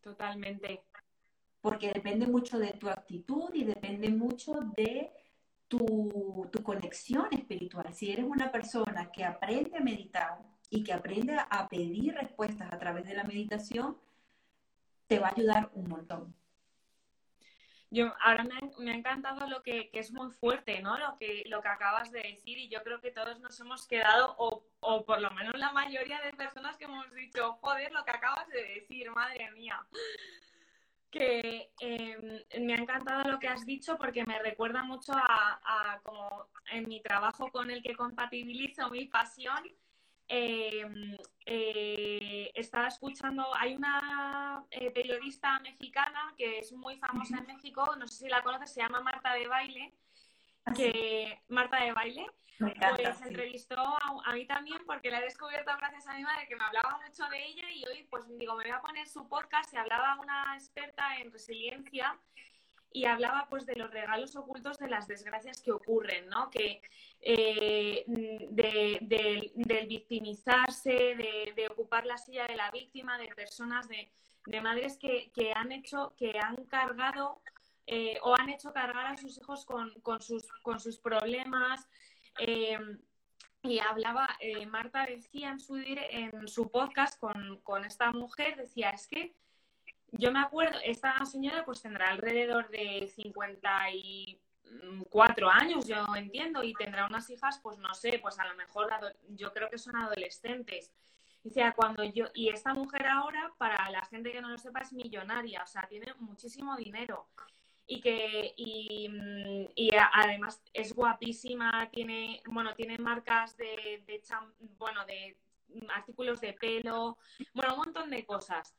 Totalmente. Porque depende mucho de tu actitud y depende mucho de tu, tu conexión espiritual. Si eres una persona que aprende a meditar y que aprende a pedir respuestas a través de la meditación, te va a ayudar un montón. Yo, ahora me ha, encantado lo que, es muy fuerte, ¿no? Lo que, lo que acabas de decir y yo creo que todos nos hemos quedado, o, o por lo menos la mayoría de personas que hemos dicho, joder, lo que acabas de decir, madre mía. Que em, me ha encantado lo que has dicho porque me recuerda mucho a, a como en mi trabajo con el que compatibilizo mi pasión Em, eh, estaba escuchando, hay una eh, periodista mexicana que es muy famosa en México, no sé si la conoces, se llama Marta de Baile, que Marta de Baile, pues entrevistó a, mí también porque la he descubierto gracias a mi madre que me hablaba mucho de ella y hoy pues digo, me voy a poner su podcast y hablaba una experta en resiliencia y hablaba pues de los regalos ocultos de las desgracias que ocurren, ¿no? Que eh, del victimizarse, de, ocupar la silla de la víctima, de personas, de, madres que, han hecho, que han cargado eh, o han hecho cargar a sus hijos con, sus, con sus problemas. Eh, y hablaba, Marta decía en su, en su podcast con, con esta mujer, decía, es que yo me acuerdo, esta señora pues tendrá alrededor de 54 años, yo entiendo, y tendrá unas hijas, pues no sé, pues a lo mejor yo creo que son adolescentes. Dice, cuando yo, y esta mujer ahora, para la gente que no lo sepa, es millonaria, o sea, tiene muchísimo dinero. Y que, y, y además es guapísima, tiene, bueno, tiene marcas de, de bueno, de artículos de pelo, bueno, un montón de cosas.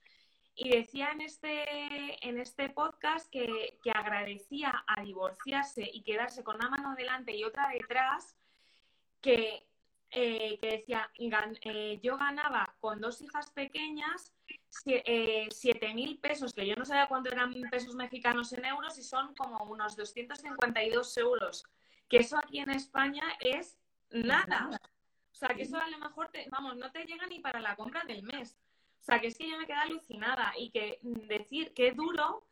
Y decía en este, en este podcast que, agradecía a divorciarse y quedarse con una mano delante y otra detrás, que, eh, decía, eh, yo ganaba con dos hijas pequeñas eh, siete mil pesos, que yo no sabía cuánto eran pesos mexicanos en euros y son como unos 252 euros, que eso aquí en España es nada. O sea, que eso a lo mejor, te, vamos, no te llega ni para la compra del mes. O sea, que es que yo me quedé alucinada y que decir qué duro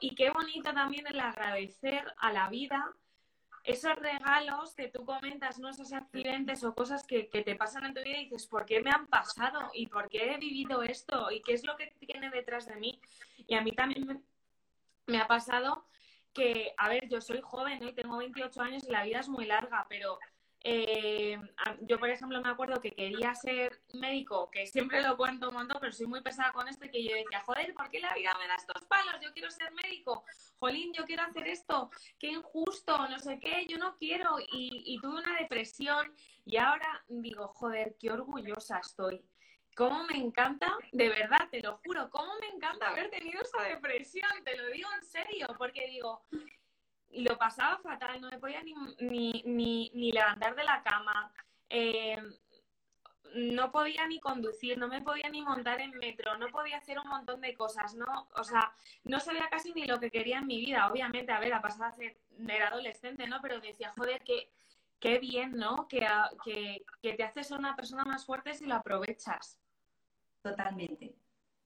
y qué bonito también el agradecer a la vida esos regalos que tú comentas, ¿no? esos accidentes o cosas que, te pasan en tu vida y dices, ¿por qué me han pasado? ¿Y por qué he vivido esto? ¿Y qué es lo que tiene detrás de mí? Y a mí también me, ha pasado que, a ver, yo soy joven y tengo 28 años y la vida es muy larga, pero eh, yo, por ejemplo, me acuerdo que quería ser médico, que siempre lo cuento un montón, pero soy muy pesada con esto y que yo decía, joder, ¿por qué la vida me da estos palos? Yo quiero ser médico. Jolín, yo quiero hacer esto. Qué injusto, no sé qué, yo no quiero. Y, tuve una depresión y ahora digo, joder, qué orgullosa estoy. Cómo me encanta, de verdad, te lo juro, cómo me encanta haber tenido esa depresión, te lo digo en serio, porque digo, y lo pasaba fatal, no me podía ni, ni, levantar de la cama, eh, no podía ni conducir, no me podía ni montar en metro, no podía hacer un montón de cosas, no, o sea, no sabía casi ni lo que quería en mi vida, obviamente, a ver, a era adolescente, ¿no? Pero decía, joder, que qué bien, ¿no? Que, que, que te haces una persona más fuerte si lo aprovechas. Totalmente,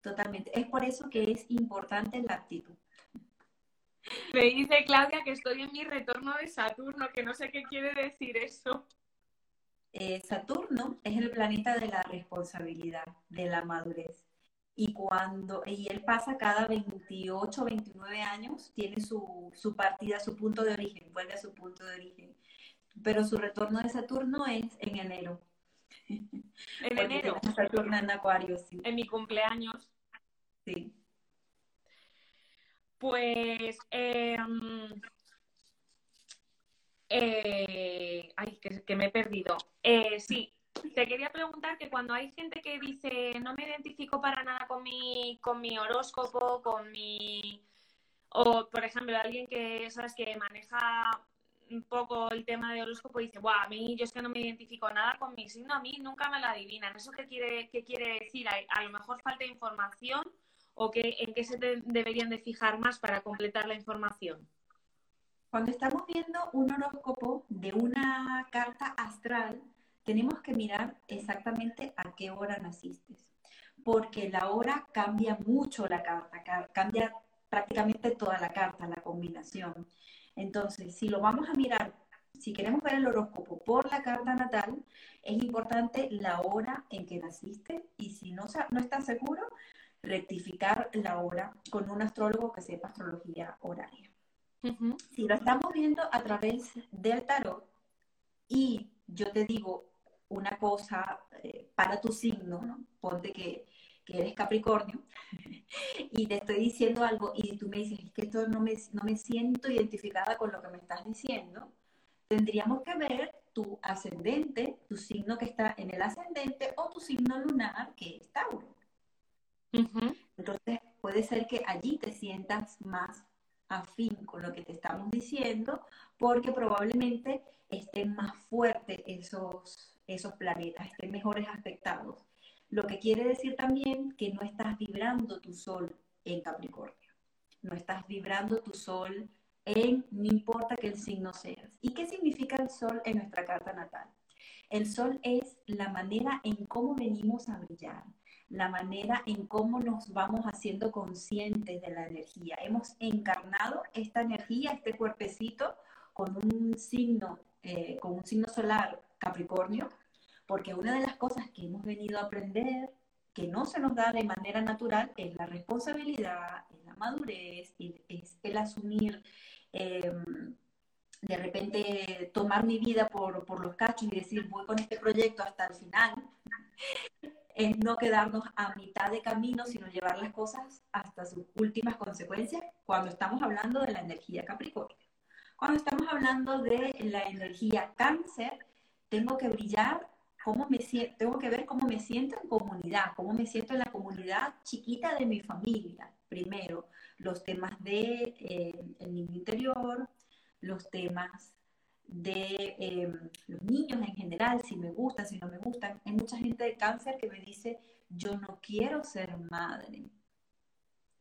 totalmente. Es por eso que es importante la actitud. Me dice Claudia que estoy en mi retorno de Saturno, que no sé qué quiere decir eso. Eh, Saturno es el planeta de la responsabilidad, de la madurez. Y cuando y él pasa cada 28, 29 años, tiene su, su partida, su punto de origen, vuelve a su punto de origen. Pero su retorno de Saturno es en enero. En [LAUGHS] enero. Saturno en Acuario, sí. En mi cumpleaños. Sí. Pues, em, eh, ay, que, me he perdido. Eh, sí, te quería preguntar que cuando hay gente que dice no me identifico para nada con mi, con mi horóscopo, con mi... O, por ejemplo, alguien que, ¿sabes?, que maneja un poco el tema de horóscopo y dice, Buah, a mí yo es que no me identifico nada con mi signo, a mí nunca me lo adivinan. ¿Eso qué quiere, qué quiere decir? a lo mejor falta información o en qué se deberían de fijar más para completar la información? Cuando estamos viendo un horóscopo de una carta astral, tenemos que mirar exactamente a qué hora naciste, porque la hora cambia mucho la carta, cambia prácticamente toda la carta, la combinación. Entonces, si lo vamos a mirar, si queremos ver el horóscopo por la carta natal, es importante la hora en que naciste y si no, no estás seguro, rectificar la hora con un astrólogo que sepa astrología horaria. Si lo estamos viendo a través del tarot y yo te digo una cosa eh, para tu signo, ¿no? ponte que, que, eres Capricornio, [LAUGHS] y te estoy diciendo algo y tú me dices, es que esto no me, no me siento identificada con lo que me estás diciendo, tendríamos que ver tu ascendente, tu signo que está en el ascendente o tu signo lunar que es Tauro. Entonces, puede ser que allí te sientas más afín con lo que te estamos diciendo, porque probablemente estén más fuertes esos, esos planetas, estén mejores aspectados. Lo que quiere decir también que no estás vibrando tu sol en Capricornio, no estás vibrando tu sol en, no importa que el signo seas. ¿Y qué significa el sol en nuestra carta natal? El sol es la manera en cómo venimos a brillar, la manera en cómo nos vamos haciendo conscientes de la energía. Hemos encarnado esta energía, este cuerpecito, con un signo, eh, con un signo solar Capricornio, porque una de las cosas que hemos venido a aprender, que no se nos da de manera natural, es la responsabilidad, es la madurez, es el asumir. Em, de repente tomar mi vida por, por, los cachos y decir voy con este proyecto hasta el final, es no quedarnos a mitad de camino, sino llevar las cosas hasta sus últimas consecuencias cuando estamos hablando de la energía Capricornio. Cuando estamos hablando de la energía cáncer, tengo que brillar, cómo me tengo que ver cómo me siento en comunidad, cómo me siento en la comunidad chiquita de mi familia. Primero, los temas de eh, el niño interior, los temas de em, los niños en general, si me gustan, si no me gustan. Hay mucha gente de cáncer que me dice, yo no quiero ser madre.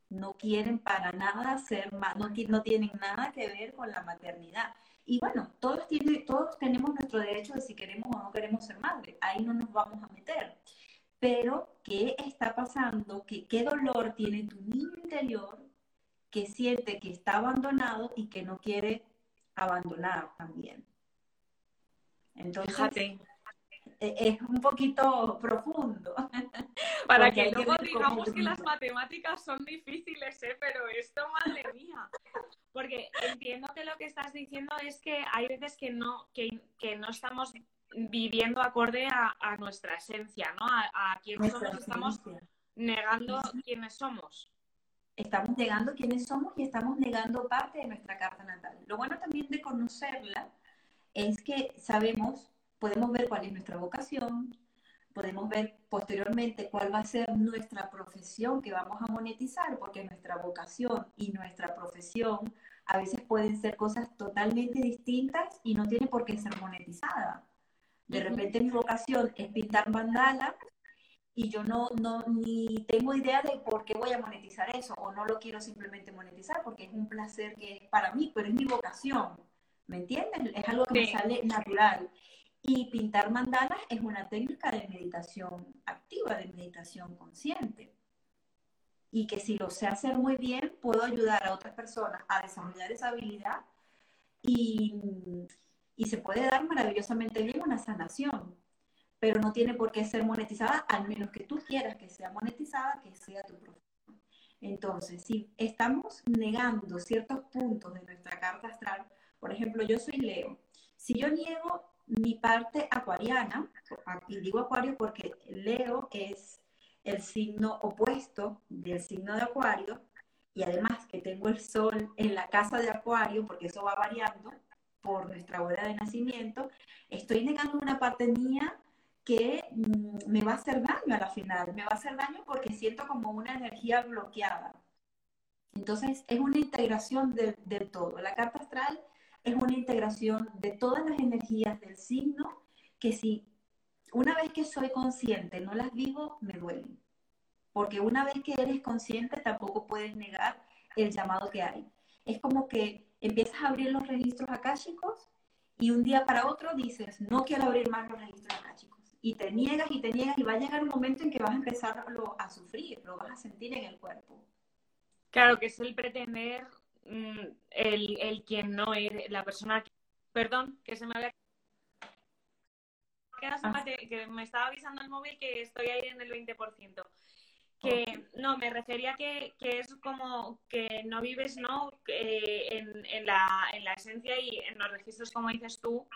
No quieren para nada ser madre, no, tienen nada que ver con la maternidad. Y bueno, todos, tienen, todos tenemos nuestro derecho de si queremos o no queremos ser madre. Ahí no nos vamos a meter. Pero, ¿qué está pasando? ¿Qué, qué dolor tiene tu niño interior que siente que está abandonado y que no quiere abandonar también. Entonces, Fíjate. E, es un poquito profundo. [LAUGHS] Para que luego digamos que las matemáticas son difíciles, ¿eh? pero esto, madre mía. Porque entiendo que lo que estás diciendo es que hay veces que no, que, no estamos viviendo acorde a, nuestra esencia, ¿no? A, a quién somos, estamos negando quiénes somos estamos negando quiénes somos y estamos negando parte de nuestra carta natal. Lo bueno también de conocerla es que sabemos, podemos ver cuál es nuestra vocación, podemos ver posteriormente cuál va a ser nuestra profesión que vamos a monetizar, porque nuestra vocación y nuestra profesión a veces pueden ser cosas totalmente distintas y no tiene por qué ser monetizada. De repente mi vocación es pintar mandala y yo no, no ni tengo idea de por qué voy a monetizar eso o no lo quiero simplemente monetizar porque es un placer que es para mí, pero es mi vocación, ¿me entiendes? Es algo que me sale natural. Y pintar mandalas es una técnica de meditación activa, de meditación consciente. Y que si lo sé hacer muy bien, puedo ayudar a otras personas a desarrollar esa habilidad y, y se puede dar maravillosamente bien una sanación pero no tiene por qué ser monetizada, al menos que tú quieras que sea monetizada, que sea tu profesión. Entonces, si estamos negando ciertos puntos de nuestra carta astral, por ejemplo, yo soy Leo, si yo niego mi parte acuariana, y digo acuario porque Leo es el signo opuesto del signo de acuario, y además que tengo el sol en la casa de acuario, porque eso va variando por nuestra hora de nacimiento, estoy negando una parte mía que mm, me va a hacer daño a la final, me va a hacer daño porque siento como una energía bloqueada. Entonces es una integración del, todo. La carta astral es una integración de todas las energías del signo que si una vez que soy consciente no las vivo, me duelen. Porque una vez que eres consciente tampoco puedes negar el llamado que hay. Es como que empiezas a abrir los registros akáshicos y un día para otro dices, no quiero abrir más los registros akáshicos y te niegas y te niegas y va a llegar un momento en que vas a empezar a sufrir, lo vas a sentir en el cuerpo. Claro, que es el pretender mm, el, el quien no es, la persona que... Perdón, que se me había Ah. que me estaba avisando el móvil que estoy ahí en el 20%. Que no, me refería que, que es como que no vives ¿no? en, en, la, en la esencia y en los registros, como dices tú,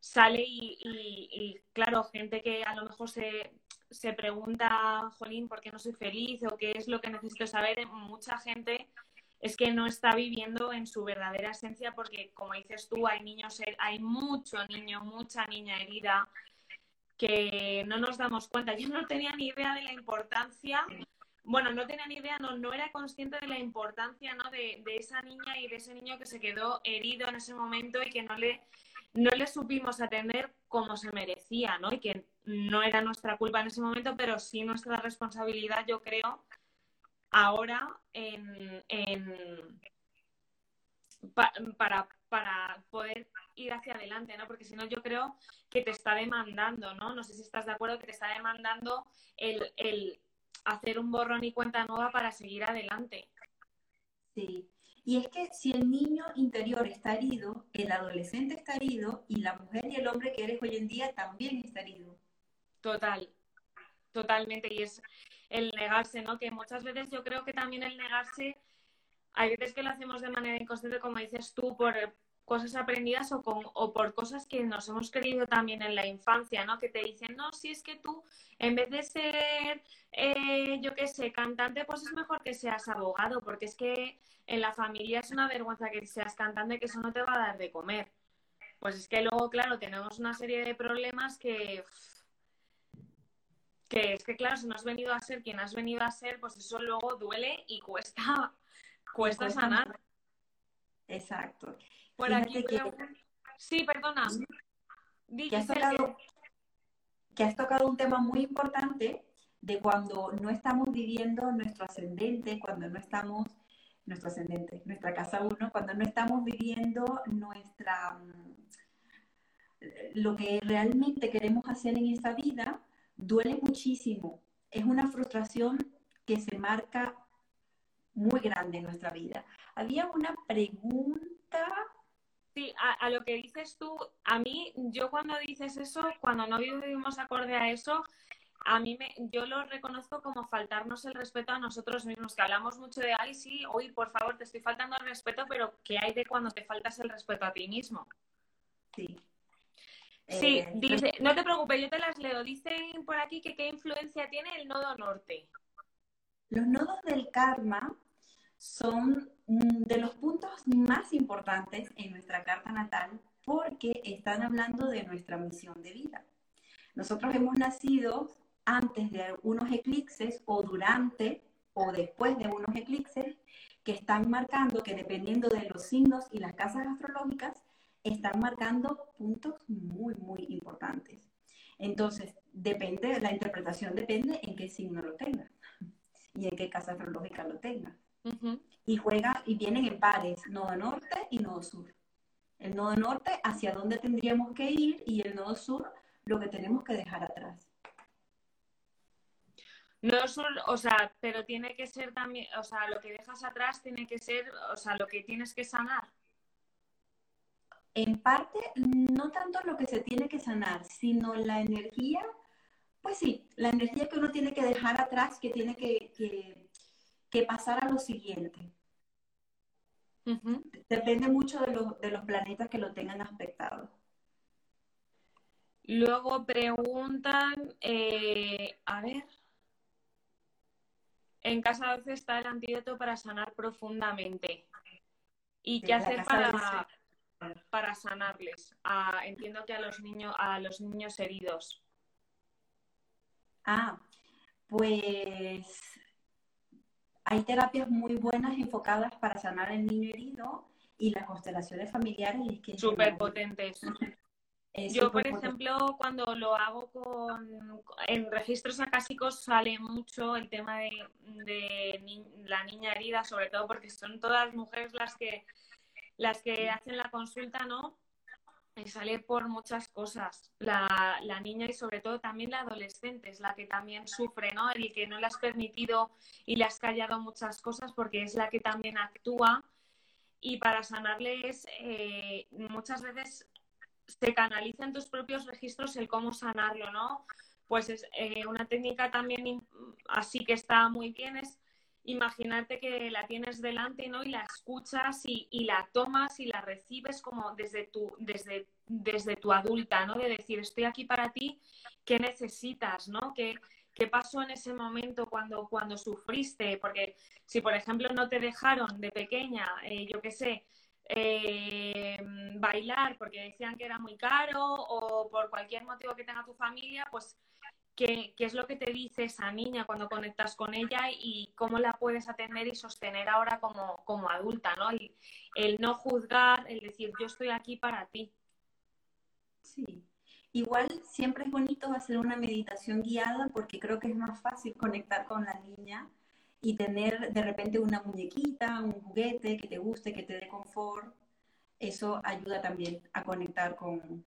sale y, y, claro, gente que a lo mejor se, se pregunta, Jolín, ¿por qué no soy feliz? o qué es lo que necesito saber, mucha gente es que no está viviendo en su verdadera esencia porque, como dices tú, hay niños, hay mucho niño, mucha niña herida que no nos damos cuenta. Yo no tenía ni idea de la importancia, bueno, no tenía ni idea, no, no era consciente de la importancia ¿no? de, de esa niña y de ese niño que se quedó herido en ese momento y que no le, no le supimos atender como se merecía, ¿no? Y que no era nuestra culpa en ese momento, pero sí nuestra responsabilidad, yo creo, ahora en, para, para poder ir hacia adelante, ¿no? Porque si no, yo creo que te está demandando, ¿no? No sé si estás de acuerdo que te está demandando el, el hacer un borrón y cuenta nueva para seguir adelante. Sí. Y es que si el niño interior está herido, el adolescente está herido y la mujer y el hombre que eres hoy en día también está herido. Total, totalmente. Y es, el negarse, ¿no? Que muchas veces yo creo que también el negarse, hay veces que lo hacemos de manera inconsciente, como dices tú, por cosas aprendidas o, con, o por cosas que nos hemos creído también en la infancia, ¿no? Que te dicen, no, si es que tú, en vez de ser, eh, yo qué sé, cantante, pues es mejor que seas abogado, porque es que en la familia es una vergüenza que seas cantante, que eso no te va a dar de comer. Pues es que luego, claro, tenemos una serie de problemas que que es que claro, si no has venido a ser quien has venido a ser, pues eso luego duele y cuesta, cuesta, sanar. Exacto. Por aquí Sí, perdona. Que has, tocado, que has tocado un tema muy importante de cuando no estamos viviendo nuestro ascendente, cuando no estamos, nuestro ascendente, nuestra casa uno, cuando no estamos viviendo nuestra, mm, lo que realmente queremos hacer en esta vida, duele muchísimo. Es una frustración que se marca muy grande en nuestra vida. Había una pregunta. Sí, a, lo que dices tú, a mí, yo cuando dices eso, cuando no vivimos acorde a eso, a mí me, yo lo reconozco como faltarnos el respeto a nosotros mismos, que hablamos mucho de, ay, sí, hoy por favor te estoy faltando el respeto, pero ¿qué hay de cuando te faltas el respeto a ti mismo? Sí, Sí, eh, dice, no te preocupes, yo te las leo. Dicen por aquí que qué influencia tiene el nodo norte. Los nodos del karma son de los puntos más importantes en nuestra carta natal porque están hablando de nuestra misión de vida. Nosotros hemos nacido antes de unos eclipses o durante o después de unos eclipses que están marcando que dependiendo de los signos y las casas astrológicas, están marcando puntos muy, muy importantes. Entonces, depende, la interpretación depende en qué signo lo tengas y en qué casa astrológica lo Y juega, y vienen en pares, nodo norte y nodo sur. El nodo norte hacia dónde tendríamos que ir y el nodo sur lo que tenemos que dejar atrás. Nodo sur, o sea, pero tiene que ser también, o sea, lo que dejas atrás tiene que ser, o sea, lo que tienes que sanar. En parte, no tanto lo que se tiene que sanar, sino la energía, pues sí, la energía que uno tiene que dejar atrás, que tiene que, pasar a lo siguiente. Depende mucho de los, de los planetas que lo tengan aspectado. Luego preguntan, eh, a ver, en casa 12 está el antídoto para sanar profundamente. ¿Y qué hacer para, para sanarles? entiendo que a los niños, a los niños heridos. Ah, pues hay terapias muy buenas enfocadas para sanar el niño herido y las constelaciones familiares. Súper potentes. [LAUGHS] Yo, por ejemplo, cuando lo hago con en registros acásicos sale mucho el tema de, de, la niña herida, sobre todo porque son todas mujeres las que las que hacen la consulta, ¿no? Sale por muchas cosas. La, la, niña y sobre todo también la adolescente es la que también sufre, ¿no? El que no le has permitido y le has callado muchas cosas porque es la que también actúa. Y para sanarles, eh, muchas veces se canaliza en tus propios registros el cómo sanarlo, ¿no? Pues es eh, una técnica también así que está muy bien es imaginarte que la tienes delante ¿no? y la escuchas y, la tomas y la recibes como desde tu, desde, desde tu adulta, ¿no? De decir, estoy aquí para ti, ¿qué necesitas? ¿no? ¿Qué, qué pasó en ese momento cuando, cuando sufriste? Porque si, por ejemplo, no te dejaron de pequeña, eh, yo qué sé, eh, bailar porque decían que era muy caro o por cualquier motivo que tenga tu familia, pues qué, es lo que te dice esa niña cuando conectas con ella y cómo la puedes atender y sostener ahora como, como adulta, ¿no? El, el no juzgar, el decir, yo estoy aquí para ti. Sí. Igual siempre es bonito hacer una meditación guiada porque creo que es más fácil conectar con la niña y tener de repente una muñequita, un juguete que te guste, que te dé confort. Eso ayuda también a conectar con,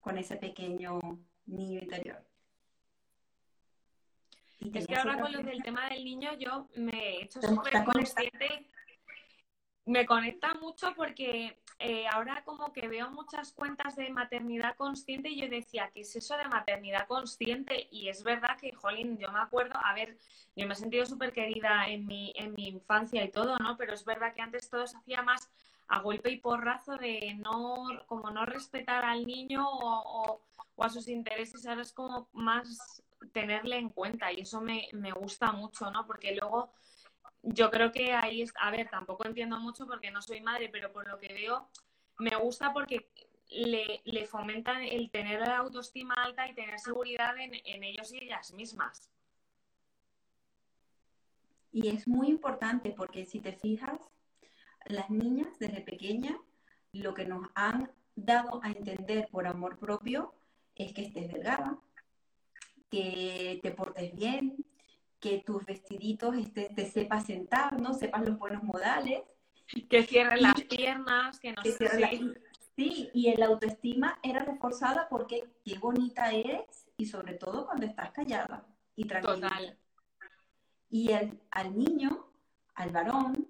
con ese pequeño niño interior. Es que ahora con lo del tema del niño yo me he hecho súper consciente. Me conecta mucho porque eh, ahora como que veo muchas cuentas de maternidad consciente y yo decía, ¿qué es eso de maternidad consciente? Y es verdad que, jolín, yo me acuerdo, a ver, yo me he sentido súper querida en mi, en mi infancia y todo, ¿no? Pero es verdad que antes todo se hacía más a golpe y porrazo de no, como no respetar al niño o, o a sus intereses, ahora es como más tenerle en cuenta y eso me, gusta mucho, ¿no? Porque luego yo creo que ahí es, a ver, tampoco entiendo mucho porque no soy madre, pero por lo que veo, me gusta porque le, le fomentan el tener la autoestima alta y tener seguridad en, en ellos y ellas mismas. Y es muy importante porque si te fijas, las niñas desde pequeñas lo que nos han dado a entender por amor propio es que estés delgada, que te portes bien, que tus vestiditos este, te sepas sentar, ¿no? Sepas los buenos modales. Que cierren las piernas, que no que Sí, y el autoestima era reforzada porque qué bonita eres y sobre todo cuando estás callada y tranquila. Total. Y el, al niño, al varón,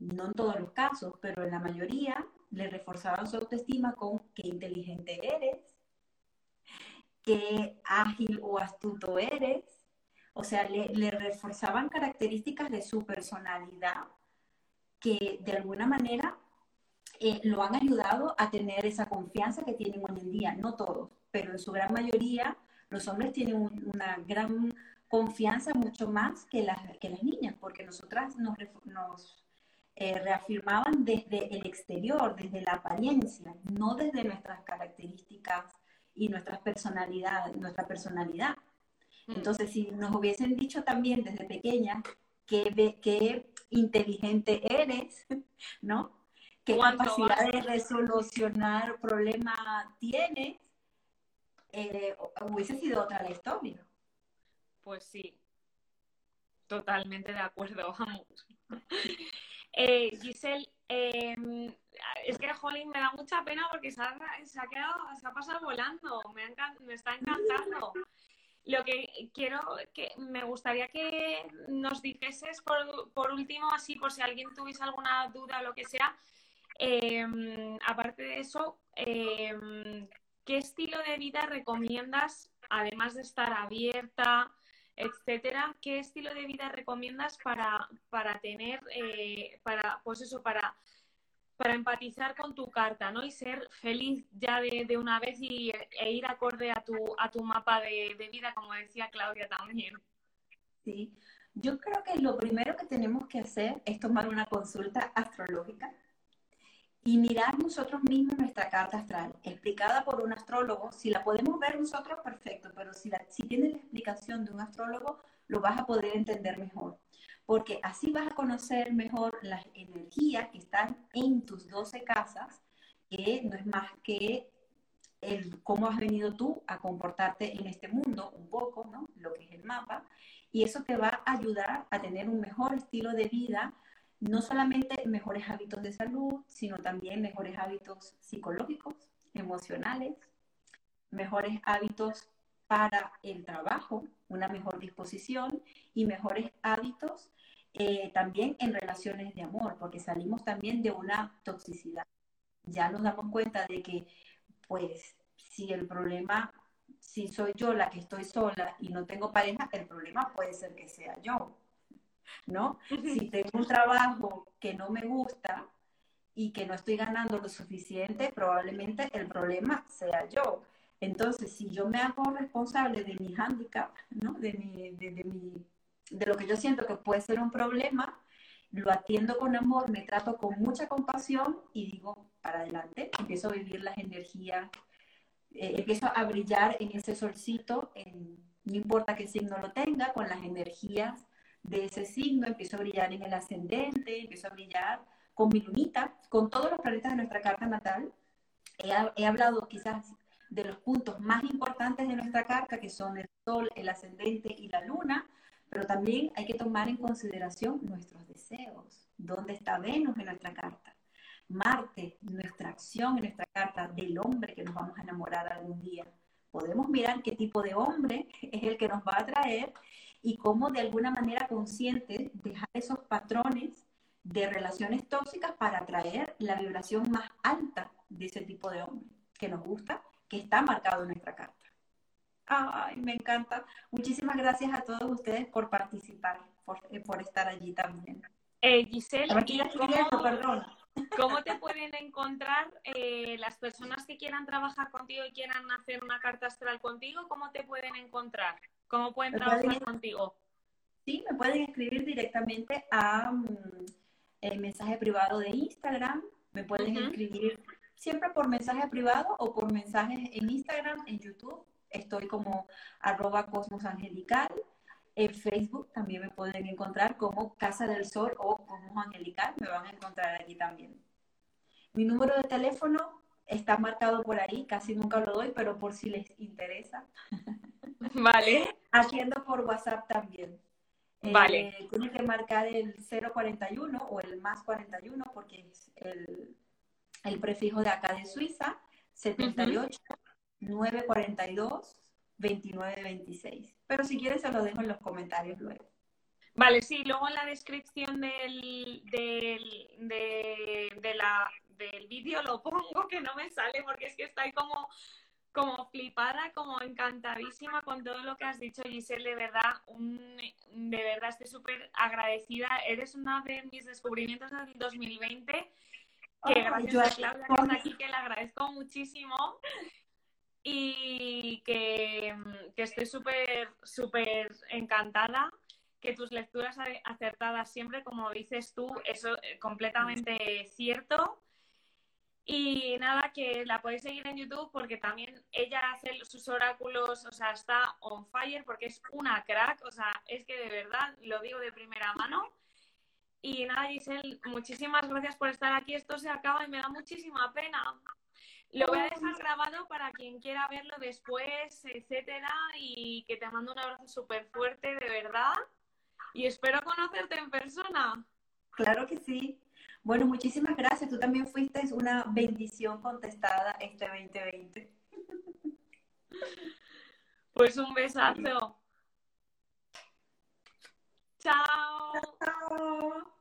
no en todos los casos, pero en la mayoría, le reforzaban su autoestima con qué inteligente eres, qué ágil o astuto eres. O sea, le, reforzaban características de su personalidad que de alguna manera eh, lo han ayudado a tener esa confianza que tienen hoy en día. No todos, pero en su gran mayoría los hombres tienen una gran confianza mucho más que las, que las niñas, porque nosotras nos, eh, reafirmaban desde el exterior, desde la apariencia, no desde nuestras características y nuestra personalidad, nuestra personalidad. Mm. Entonces, si nos hubiesen dicho también desde pequeña qué, qué inteligente eres, [LAUGHS] ¿no? ¿Qué capacidad de resolucionar problemas tienes? Eh, hubiese sido otra la historia. Pues sí, totalmente de acuerdo, vamos. [LAUGHS] Eh, Giselle, em, es que Holly me da mucha pena porque se ha, quedado, se ha pasado volando, me, está encantando. Lo que quiero, que me gustaría que nos dijeses por, último, así por si alguien tuviese alguna duda o lo que sea, em, aparte de eso, em, ¿qué estilo de vida recomiendas, además de estar abierta, etcétera? ¿Qué estilo de vida recomiendas para, para tener, eh, para, pues eso, para para empatizar con tu carta, ¿no? Y ser feliz ya de, una vez y, e ir acorde a tu, a tu mapa de, de, vida, como decía Claudia también. Sí, yo creo que lo primero que tenemos que hacer es tomar una consulta astrológica y mirar nosotros mismos nuestra carta astral, explicada por un astrólogo. Si la podemos ver nosotros, perfecto, pero si, la, si tienes la explicación de un astrólogo, lo vas a poder entender mejor porque así vas a conocer mejor las energías que están en tus 12 casas, que no es más que el cómo has venido tú a comportarte en este mundo, un poco, ¿no? Lo que es el mapa, y eso te va a ayudar a tener un mejor estilo de vida, no solamente mejores hábitos de salud, sino también mejores hábitos psicológicos, emocionales, mejores hábitos para el trabajo, una mejor disposición y mejores hábitos eh, también en relaciones de amor, porque salimos también de una toxicidad. Ya nos damos cuenta de que, pues, si el problema, si soy yo la que estoy sola y no tengo pareja, el problema puede ser que sea yo, ¿no? Si tengo un trabajo que no me gusta y que no estoy ganando lo suficiente, probablemente el problema sea yo. Entonces, si yo me hago responsable de mi hándicap, ¿no? De mi, de mi de lo que yo siento que puede ser un problema, lo atiendo con amor, me trato con mucha compasión y digo, para adelante, empiezo a vivir las energías, eh, empiezo a brillar en ese solcito, no importa qué signo lo tenga, con las energías de ese signo, empiezo a brillar en el ascendente, empiezo a brillar con mi lunita, con todos los planetas de nuestra carta natal. He, he hablado quizás de los puntos más importantes de nuestra carta, que son el sol, el ascendente y la luna, pero también hay que tomar en consideración nuestros deseos. ¿Dónde está Venus en nuestra carta? Marte, nuestra acción en nuestra carta del hombre que nos vamos a enamorar algún día. Podemos mirar qué tipo de hombre [LAUGHS] es el que nos va a atraer y cómo de alguna manera consciente dejar esos patrones de relaciones tóxicas para atraer la vibración más alta de ese tipo de hombre que nos gusta, que está marcado en nuestra carta. Ay, me encanta. Muchísimas gracias a todos ustedes por participar, por, eh, estar allí también. Eh, Giselle, ¿cómo, perdón. ¿cómo te pueden encontrar eh, las personas que quieran trabajar contigo y quieran hacer una carta astral contigo? ¿Cómo te pueden encontrar? ¿Cómo pueden trabajar contigo? Sí, me pueden escribir directamente a mm, el mensaje privado de Instagram. Me pueden escribir siempre por mensaje privado o por mensajes en Instagram, en YouTube estoy como arroba cosmos angelical. En Facebook también me pueden encontrar como Casa del Sol o Cosmos Angelical, me van a encontrar allí también. Mi número de teléfono está marcado por ahí, casi nunca lo doy, pero por si les interesa. [LAUGHS] [LAUGHS] Vale. Haciendo por WhatsApp también. Vale. Eh, tiene que marcar el 041 o el más 41 porque es el, el prefijo de acá de Suiza, 78 942 2926. Pero si quieres se lo dejo en los comentarios luego. Vale, sí, luego en la descripción del, del, de, la, del vídeo lo pongo, que no me sale porque es que estoy como, como flipada, como encantadísima con todo lo que has dicho, Giselle, de verdad, de verdad estoy súper agradecida. Eres una de mis descubrimientos del 2020, que gracias a Claudia que está aquí, que le agradezco muchísimo y que, que estoy súper, súper encantada que tus lecturas acertadas siempre, como dices tú, eso es completamente cierto. Y nada, que la podéis seguir en YouTube porque también ella hace sus oráculos, o sea, está on fire porque es una crack, o sea, es que de verdad lo digo de primera mano. Y nada, Giselle, muchísimas gracias por estar aquí. Esto se acaba y me da muchísima pena. Lo voy a dejar grabado para quien quiera verlo después, etcétera, y que te mando un abrazo súper fuerte, de verdad. Y espero conocerte en persona. Claro que sí. Bueno, muchísimas gracias. Tú también fuiste una bendición contestada este 2020. Pues un besazo. Chao. Chao.